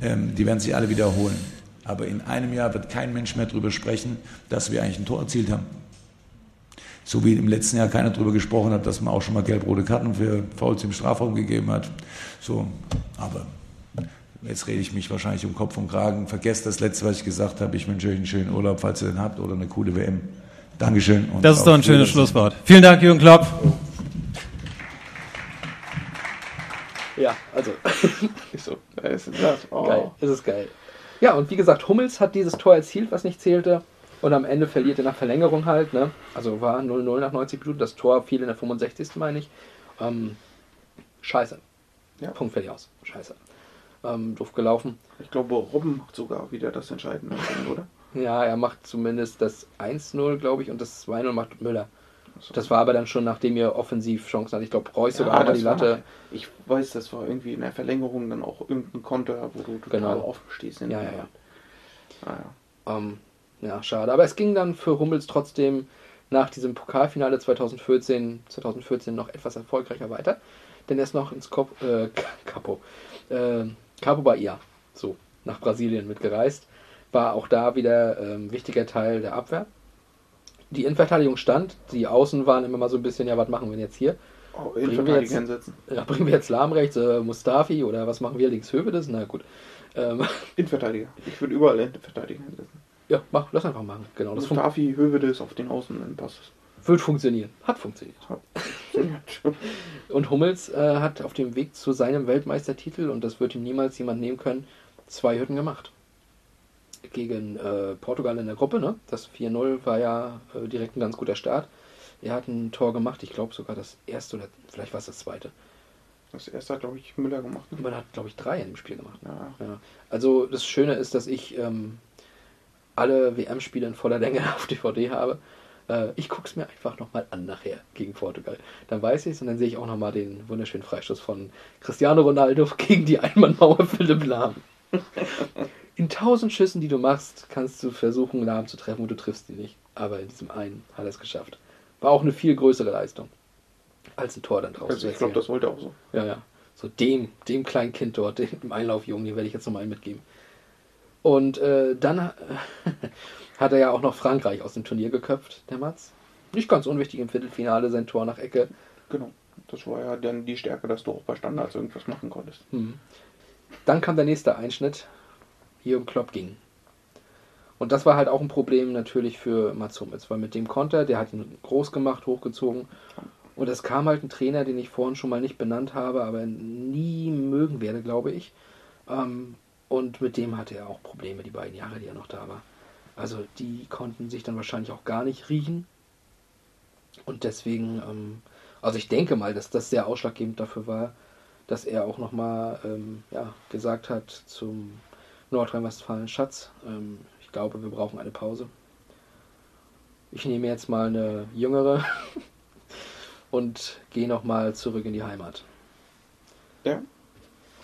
ähm, die werden sich alle wiederholen. Aber in einem Jahr wird kein Mensch mehr darüber sprechen, dass wir eigentlich ein Tor erzielt haben. So wie im letzten Jahr keiner darüber gesprochen hat, dass man auch schon mal gelb-rote Karten für Fouls im Strafraum gegeben hat. So, aber jetzt rede ich mich wahrscheinlich um Kopf und Kragen. Vergesst das Letzte, was ich gesagt habe. Ich wünsche euch einen schönen Urlaub, falls ihr den habt, oder eine coole WM. Dankeschön. das ist doch ein schönes Schlusswort. Vielen Dank, Jürgen Klopp. Ja, also. so. Ist das. Oh. Geil. Es ist geil. Ja, und wie gesagt, Hummels hat dieses Tor erzielt, was nicht zählte. Und am Ende verliert er nach Verlängerung halt. Ne? Also war 0-0 nach 90 Minuten. Das Tor fiel in der 65. meine ich. Ähm, scheiße. Ja. Punkt fertig aus. Scheiße. Ähm, doof gelaufen. Ich glaube, Robben macht sogar wieder das Entscheidende, oder? Ja, er macht zumindest das 1-0, glaube ich, und das 2-0 macht Müller. Das war aber dann schon, nachdem ihr offensiv Chancen hattet. Ich glaube, Reus sogar ja, die Latte. War, ich weiß, das war irgendwie in der Verlängerung dann auch irgendein Konter, wo du total genau. offen stehst. Ja, ja, ja. Ah, ja. Ähm, ja, schade. Aber es ging dann für Hummels trotzdem nach diesem Pokalfinale 2014, 2014 noch etwas erfolgreicher weiter. Denn er ist noch ins Cop, äh, Capo, äh, Capo Bahia, so, nach Brasilien mitgereist. War auch da wieder ähm, wichtiger Teil der Abwehr die Innenverteidigung stand, die Außen waren immer mal so ein bisschen, ja, was machen wir jetzt hier? Oh, bringen, wir jetzt, ja, bringen wir jetzt Lahm rechts, äh, Mustafi oder was machen wir links Hövedes? Na gut. Ähm, Innenverteidiger. Ich würde überall Innenverteidiger einsetzen. Ja, mach, lass einfach machen. Genau, das Mustafi, Hövedes auf den Außen, passt. Wird funktionieren. Hat funktioniert. Hat und Hummels äh, hat auf dem Weg zu seinem Weltmeistertitel, und das wird ihm niemals jemand nehmen können, zwei Hütten gemacht gegen äh, Portugal in der Gruppe. Ne? Das 4-0 war ja äh, direkt ein ganz guter Start. Er hat ein Tor gemacht, ich glaube sogar das erste oder vielleicht war es das zweite. Das erste hat, glaube ich, Müller gemacht. Ne? Man hat, glaube ich, drei in dem Spiel gemacht. Ja. Ja. Also das Schöne ist, dass ich ähm, alle WM-Spiele in voller Länge auf DVD habe. Äh, ich gucke es mir einfach nochmal an nachher gegen Portugal. Dann weiß ich es und dann sehe ich auch nochmal den wunderschönen Freistoß von Cristiano Ronaldo gegen die Einmannmauer Philipp Lahm. in tausend Schüssen, die du machst, kannst du versuchen, Lahm zu treffen und du triffst ihn nicht. Aber in diesem einen hat er es geschafft. War auch eine viel größere Leistung, als ein Tor dann draußen. Also ich glaube, das wollte er auch so. Ja, ja. So dem, dem kleinen Kind dort, dem Einlaufjungen, den werde ich jetzt nochmal mitgeben. Und äh, dann hat er ja auch noch Frankreich aus dem Turnier geköpft, der Mats. Nicht ganz unwichtig im Viertelfinale sein Tor nach Ecke. Genau. Das war ja dann die Stärke, dass du auch bei Standards irgendwas machen konntest. Hm. Dann kam der nächste Einschnitt, hier um Klopp ging. Und das war halt auch ein Problem natürlich für Mats Hummels, weil mit dem Konter, der hat ihn groß gemacht, hochgezogen. Und es kam halt ein Trainer, den ich vorhin schon mal nicht benannt habe, aber nie mögen werde, glaube ich. Ähm, und mit dem hatte er auch Probleme, die beiden Jahre, die er noch da war. Also die konnten sich dann wahrscheinlich auch gar nicht riechen. Und deswegen, ähm, also ich denke mal, dass das sehr ausschlaggebend dafür war, dass er auch nochmal ähm, ja, gesagt hat zum Nordrhein-Westfalen Schatz, ähm, ich glaube, wir brauchen eine Pause. Ich nehme jetzt mal eine jüngere und gehe nochmal zurück in die Heimat. Ja.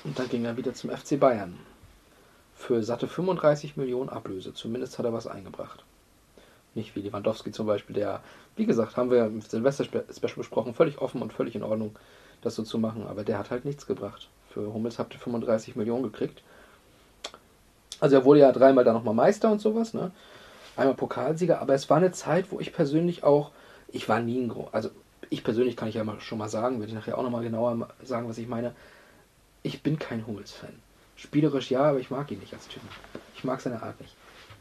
Und dann ging er wieder zum FC Bayern. Für satte 35 Millionen Ablöse. Zumindest hat er was eingebracht. Nicht wie Lewandowski zum Beispiel, der, wie gesagt, haben wir im Silvester-Special besprochen, völlig offen und völlig in Ordnung, das so zu machen. Aber der hat halt nichts gebracht. Für Hummels habt ihr 35 Millionen gekriegt. Also er wurde ja dreimal da nochmal Meister und sowas, ne? Einmal Pokalsieger, aber es war eine Zeit, wo ich persönlich auch, ich war nie ein Gro also ich persönlich kann ich ja mal, schon mal sagen, werde ich nachher auch nochmal genauer sagen, was ich meine. Ich bin kein Hummels-Fan. Spielerisch ja, aber ich mag ihn nicht als Typen. Ich mag seine Art nicht.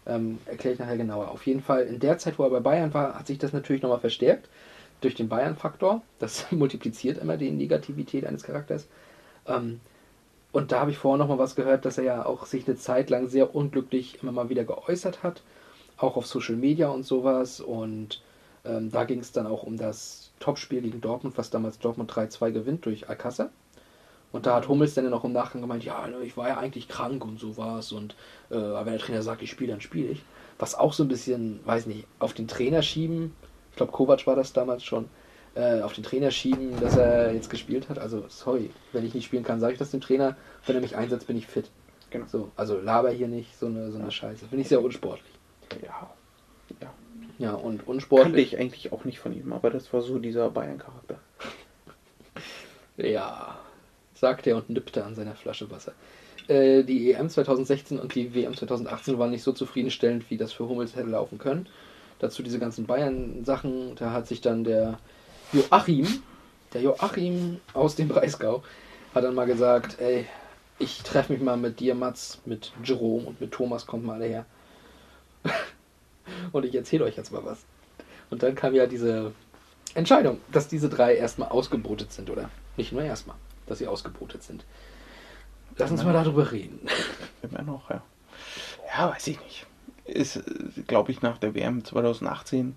Ähm, Erkläre ich nachher genauer. Auf jeden Fall, in der Zeit, wo er bei Bayern war, hat sich das natürlich nochmal verstärkt. Durch den Bayern-Faktor. Das multipliziert immer die Negativität eines Charakters. Ähm, und da habe ich vorher nochmal was gehört, dass er ja auch sich eine Zeit lang sehr unglücklich immer mal wieder geäußert hat. Auch auf Social Media und sowas. Und ähm, da ging es dann auch um das Topspiel gegen Dortmund, was damals Dortmund 3-2 gewinnt durch Alcázar. Und da hat Hummels dann noch im Nachgang gemeint, ja, ne, ich war ja eigentlich krank und sowas. Und äh, aber wenn der Trainer sagt, ich spiele, dann spiele ich. Was auch so ein bisschen, weiß nicht, auf den Trainer schieben. Ich glaube, Kovac war das damals schon. Äh, auf den Trainer schieben, dass er jetzt gespielt hat. Also, sorry, wenn ich nicht spielen kann, sage ich das dem Trainer. Wenn er mich einsetzt, bin ich fit. Genau. So, also laber hier nicht so eine, so eine Scheiße. Finde ich sehr unsportlich. Ja. Ja. Ja, und unsportlich. Kannte ich eigentlich auch nicht von ihm, aber das war so dieser Bayern-Charakter. Ja, sagte er und nippte an seiner Flasche Wasser. Äh, die EM 2016 und die WM 2018 waren nicht so zufriedenstellend, wie das für Hummels hätte laufen können. Dazu diese ganzen Bayern-Sachen, da hat sich dann der Joachim, der Joachim aus dem Breisgau, hat dann mal gesagt, ey, ich treffe mich mal mit dir, Mats, mit Jerome und mit Thomas, kommt mal alle her. und ich erzähle euch jetzt mal was. Und dann kam ja diese Entscheidung, dass diese drei erstmal ausgebotet sind, oder? Nicht nur erstmal, dass sie ausgebotet sind. Lass uns mal darüber reden. Immer noch, ja. Ja, weiß ich nicht. Ist, glaube ich, nach der WM 2018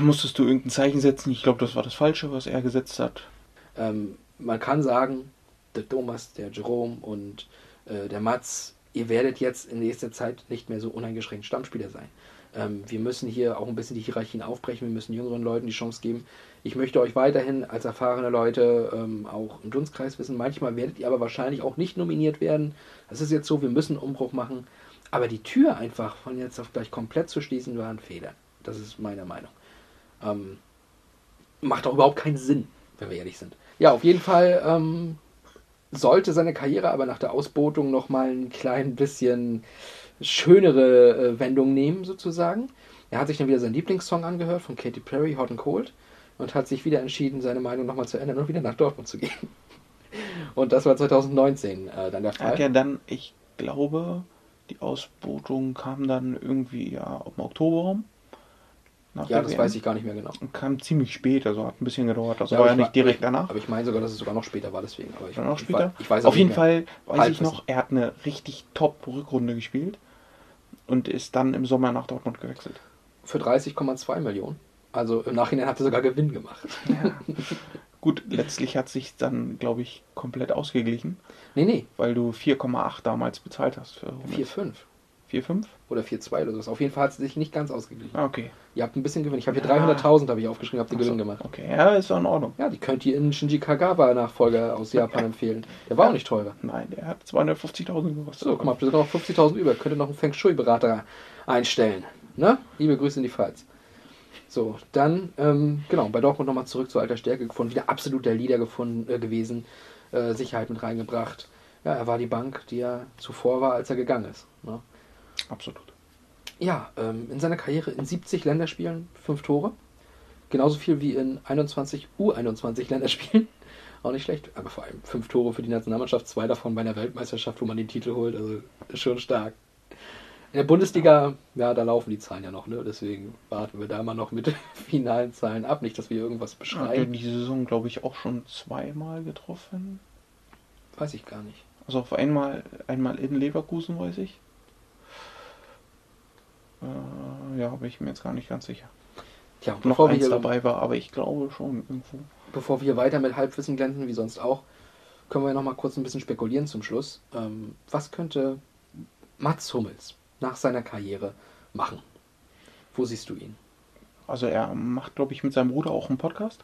musstest du irgendein Zeichen setzen. Ich glaube, das war das Falsche, was er gesetzt hat. Ähm, man kann sagen, der Thomas, der Jerome und äh, der Mats, ihr werdet jetzt in nächster Zeit nicht mehr so uneingeschränkt Stammspieler sein. Ähm, wir müssen hier auch ein bisschen die Hierarchien aufbrechen, wir müssen jüngeren Leuten die Chance geben. Ich möchte euch weiterhin als erfahrene Leute ähm, auch im Dunstkreis wissen. Manchmal werdet ihr aber wahrscheinlich auch nicht nominiert werden. Das ist jetzt so, wir müssen einen Umbruch machen. Aber die Tür einfach von jetzt auf gleich komplett zu schließen, war ein Fehler. Das ist meine Meinung. Ähm, macht auch überhaupt keinen Sinn, wenn wir ehrlich sind. Ja, auf jeden Fall ähm, sollte seine Karriere aber nach der Ausbotung nochmal ein klein bisschen schönere äh, Wendung nehmen, sozusagen. Er hat sich dann wieder seinen Lieblingssong angehört von Katy Perry, Hot and Cold, und hat sich wieder entschieden, seine Meinung nochmal zu ändern und wieder nach Dortmund zu gehen. Und das war 2019 äh, dann der Fall. Okay, dann, ich glaube, die Ausbotung kam dann irgendwie ja im Oktober rum. Ja, das WM. weiß ich gar nicht mehr genau. Und kam ziemlich spät, also hat ein bisschen gedauert. Das Ja, war aber ja ich nicht direkt danach. Aber ich meine sogar, dass es sogar noch später war, deswegen. Aber ich, noch ich später. weiß- Ich weiß Auf jeden. Fall weiß ich noch, er hat eine richtig top Rückrunde gespielt und ist dann im Sommer nach Dortmund gewechselt. Für 30,2 Millionen. Also im Nachhinein hat er sogar Gewinn gemacht. Gut, letztlich hat sich dann, glaube ich, komplett ausgeglichen. Nee, nee. Weil du 4,8 damals bezahlt hast für Hummels. 4,5. 4,5? Oder 4,2 oder sowas. Auf jeden Fall hat es sich nicht ganz ausgeglichen. Ah, okay. Ihr habt ein bisschen Gewinn. Ich habe hier Ja. 300.000 habe ich aufgeschrieben, habt ihr so, Gewinn gemacht. Okay, ja, ist doch in Ordnung. Ja, die könnt ihr in Shinji Kagawa Nachfolger aus Japan empfehlen. Der war auch nicht teurer. Nein, der hat 250.000 gekostet. So, guck mal, habt ihr noch 50.000 über. Könnt ihr noch einen Feng Shui-Berater einstellen. Ne? Liebe Grüße in die Pfalz. So, dann, ähm, genau, bei Dortmund nochmal zurück zur alter Stärke gefunden. Wieder absolut der Leader gefunden, äh, gewesen. Äh, Sicherheit mit reingebracht. Ja, er war die Bank, die er zuvor war, als er gegangen ist. Ne? Absolut. Ja, ähm, in seiner Karriere in 70 Länderspielen fünf Tore. Genauso viel wie in 21 U21 Länderspielen. Auch nicht schlecht. Aber vor allem fünf Tore für die Nationalmannschaft, zwei davon bei einer Weltmeisterschaft, wo man den Titel holt. Also schon stark. In der Bundesliga, ja, da laufen die Zahlen ja noch, ne? Deswegen warten wir da mal noch mit finalen Zahlen ab. Nicht, dass wir irgendwas Hat er beschreiben. die Saison, glaube ich, auch schon zweimal getroffen. Weiß ich gar nicht. Also auf einmal, einmal in Leverkusen, weiß ich. Äh, ja, bin ich mir jetzt gar nicht ganz sicher. Und Noch bevor wir, eins hier, dabei war, aber ich glaube schon irgendwo. bevor wir weiter mit Halbwissen glänzen, wie sonst auch, können wir noch mal kurz ein bisschen spekulieren zum Schluss. Ähm, was könnte Mats Hummels nach seiner Karriere machen? Wo siehst du ihn? Also er macht, glaube ich, mit seinem Bruder auch einen Podcast.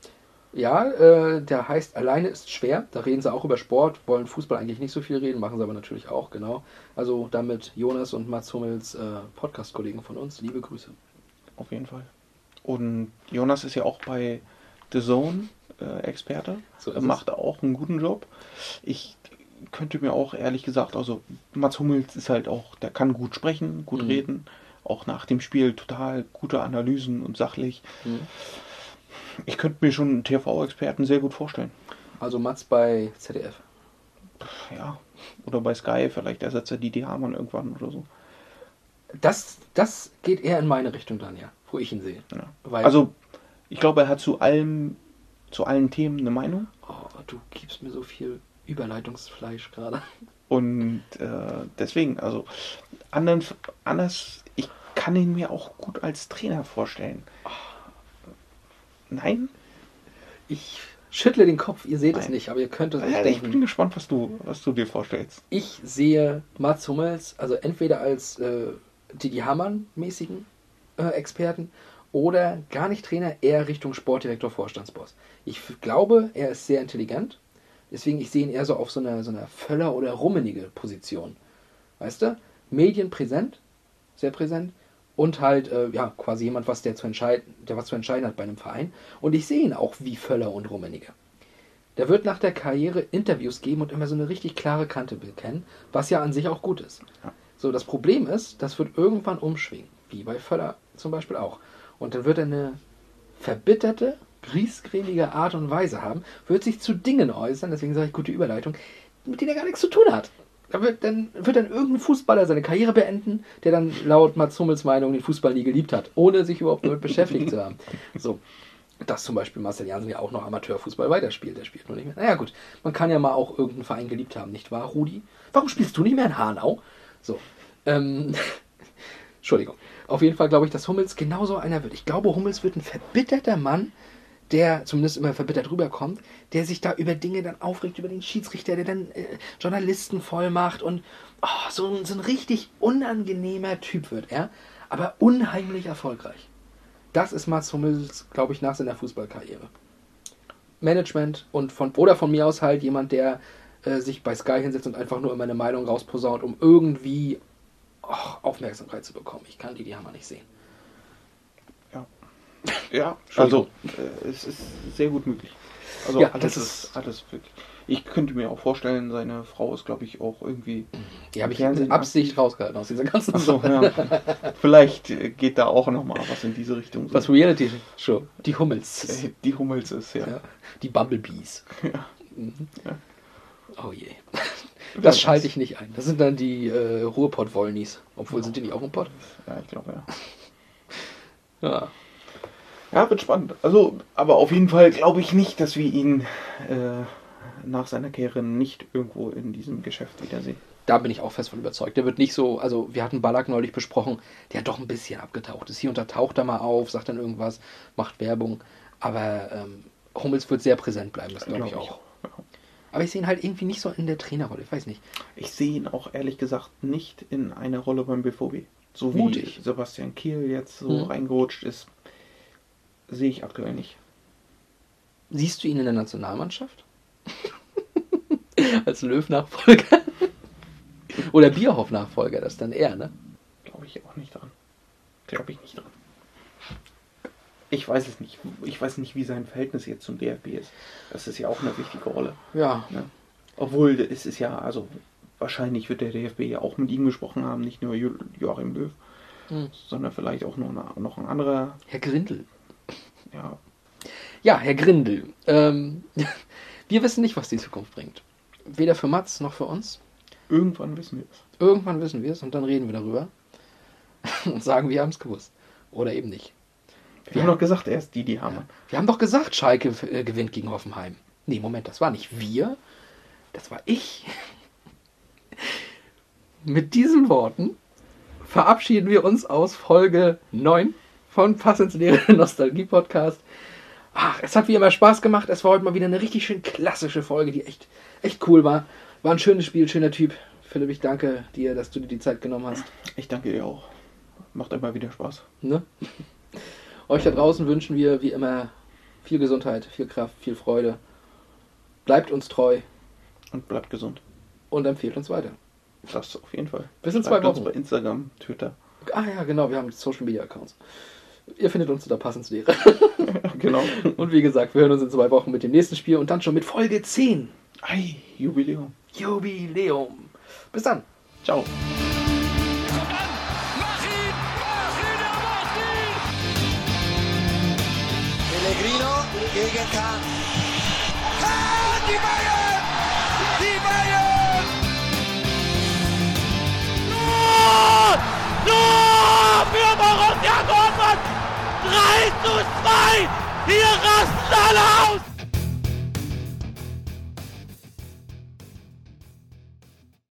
Ja, äh, der heißt Alleine ist schwer. Da reden sie auch über Sport, wollen Fußball eigentlich nicht so viel reden, machen sie aber natürlich auch, genau. Also damit Jonas und Mats Hummels, äh, Podcast-Kollegen von uns, liebe Grüße. Auf jeden Fall. Und Jonas ist ja auch bei The Zone äh, Experte. So ist er es. macht auch einen guten Job. Ich könnte mir auch ehrlich gesagt, also Mats Hummels ist halt auch, der kann gut sprechen, gut Mhm. reden. Auch nach dem Spiel total gute Analysen und sachlich. Mhm. Ich könnte mir schon einen TV-Experten sehr gut vorstellen. Also Mats bei ZDF. Ja. Oder bei Sky, vielleicht ersetzt er Didi Hamann irgendwann oder so. Das, das geht eher in meine Richtung dann, ja, wo ich ihn sehe. Ja. Also, ich glaube, er hat zu allem, zu allen Themen eine Meinung. oh, du gibst mir so viel Überleitungsfleisch gerade. Und äh, deswegen, also anderen, anders, ich kann ihn mir auch gut als Trainer vorstellen. Nein? Ich schüttle den Kopf, ihr seht es Nein. nicht, aber ihr könnt es euch Ja, ich denken. bin gespannt, was du, was du dir vorstellst. Ich sehe Mats Hummels, also entweder als äh, Didi Hamann-mäßigen äh, Experten oder gar nicht Trainer, eher Richtung Sportdirektor, Vorstandsboss. Ich glaube, er ist sehr intelligent, deswegen ich sehe ihn eher so auf so einer, so einer Völler- oder rummenige Position. Weißt du? Medienpräsent, sehr präsent und halt, äh, ja, quasi jemand, was der zu entscheiden, der was zu entscheiden hat bei einem Verein. Und ich sehe ihn auch wie Völler und Rummenigge. Der wird nach der Karriere Interviews geben und immer so eine richtig klare Kante bekennen, was ja an sich auch gut ist. Ja. So, das Problem ist, das wird irgendwann umschwingen, wie bei Völler zum Beispiel auch. Und dann wird er eine verbitterte, griesgrämige Art und Weise haben, wird sich zu Dingen äußern, deswegen sage ich gute Überleitung, mit denen er gar nichts zu tun hat. Da wird dann, wird dann irgendein Fußballer seine Karriere beenden, der dann laut Mats Hummels Meinung den Fußball nie geliebt hat, ohne sich überhaupt damit beschäftigt zu haben. So, dass zum Beispiel Marcel Janssen ja auch noch Amateurfußball weiterspielt. Der spielt nur nicht mehr. Naja, gut. Man kann ja mal auch irgendeinen Verein geliebt haben, nicht wahr, Rudi? Warum spielst du nicht mehr in Hanau? So. Ähm, Entschuldigung. Auf jeden Fall glaube ich, dass Hummels genauso einer wird. Ich glaube, Hummels wird ein verbitterter Mann, der zumindest immer verbittert rüberkommt, der sich da über Dinge dann aufregt, über den Schiedsrichter, der dann äh, Journalisten voll macht und oh, so, ein, so ein richtig unangenehmer Typ wird er, aber unheimlich erfolgreich. Das ist Mats Hummels, glaube ich, nach seiner Fußballkarriere. Management und von oder von mir aus halt jemand, der äh, sich bei Sky hinsetzt und einfach nur immer eine Meinung rausposaunt, um irgendwie oh, Aufmerksamkeit zu bekommen. Ich kann die, die Hammer nicht sehen. Ja, also äh, es ist sehr gut möglich. Also Ja, alles das ist alles wirklich. Ich könnte mir auch vorstellen, seine Frau ist, glaube ich, auch irgendwie. Die habe ich mit Absicht rausgehalten aus dieser ganzen Achso, Sache. ja. Vielleicht äh, geht da auch nochmal was in diese Richtung. Das Reality-Show. Die Hummels. Äh, Die Hummels ist, ja. Ja. Die Bumblebees. Ja. Mhm. Ja. Oh je. Das schalte ich nicht ein. Das sind dann die äh, Ruhrpott-Wollnis. Obwohl, sind die nicht auch im Pott? Ja, ich glaube, Ja. ja. Ja, wird spannend. Also, aber auf jeden Fall glaube ich nicht, dass wir ihn äh, nach seiner Karriere nicht irgendwo in diesem Geschäft wiedersehen. Da bin ich auch fest von überzeugt. Der wird nicht so, also wir hatten Ballack neulich besprochen, der doch ein bisschen abgetaucht ist. Hier und da taucht er mal auf, sagt dann irgendwas, macht Werbung. Aber ähm, Hummels wird sehr präsent bleiben, das glaube ich Glaub ich auch. Aber ich sehe ihn halt irgendwie nicht so in der Trainerrolle, ich weiß nicht. Ich sehe ihn auch ehrlich gesagt nicht in einer Rolle beim BVB. So wie Mutig. Sebastian Kiel jetzt so Mhm. reingerutscht ist, sehe ich aktuell nicht. Siehst du ihn in der Nationalmannschaft? Als Löw-Nachfolger? Oder Bierhoff-Nachfolger, das ist dann er, ne? Glaube ich auch nicht dran. Glaube ich nicht dran. Ich weiß es nicht. Ich weiß nicht, wie sein Verhältnis jetzt zum DFB ist. Das ist ja auch eine wichtige Rolle. Ja. Ne? Obwohl es ist ja, also wahrscheinlich wird der DFB ja auch mit ihm gesprochen haben, nicht nur Jo- Joachim Löw. hm. sondern vielleicht auch noch, eine, noch ein anderer. Herr Grindel. Ja. Ja, Herr Grindel. Ähm, wir wissen nicht, was die Zukunft bringt. Weder für Mats noch für uns. Irgendwann wissen wir es. Irgendwann wissen wir es und dann reden wir darüber und sagen, wir haben es gewusst. Oder eben nicht. Wir, wir haben doch gesagt, er ist die, die haben. Ja. Wir haben doch gesagt, Schalke äh, gewinnt gegen Hoffenheim. Nee, Moment, das war nicht wir. Das war ich. Mit diesen Worten verabschieden wir uns aus Folge 9 von Pass ins Leere Nostalgie Podcast. Ach, es hat wie immer Spaß gemacht. Es war heute mal wieder eine richtig schön klassische Folge, die echt, echt cool war. War ein schönes Spiel, schöner Typ. Philipp, ich danke dir, dass du dir die Zeit genommen hast. Ich danke dir auch. Macht immer wieder Spaß. Ne? Euch da draußen wünschen wir wie immer viel Gesundheit, viel Kraft, viel Freude. Bleibt uns treu. Und bleibt gesund. Und empfehlt uns weiter. Das auf jeden Fall. Bis in zwei Wochen. Uns bei Instagram, Twitter. Ah ja, genau, wir haben Social Media Accounts. Ihr findet uns unter Passenslehre. genau. Und wie gesagt, wir hören uns in zwei Wochen mit dem nächsten Spiel und dann schon mit Folge 10. Ei, Jubiläum. Jubiläum. Bis dann. Ciao. Pellegrino gegen Kahn. Kahn, die Bayern! Die Bayern! Tor! Tor! 3 zu 2! Hier rasten alle aus!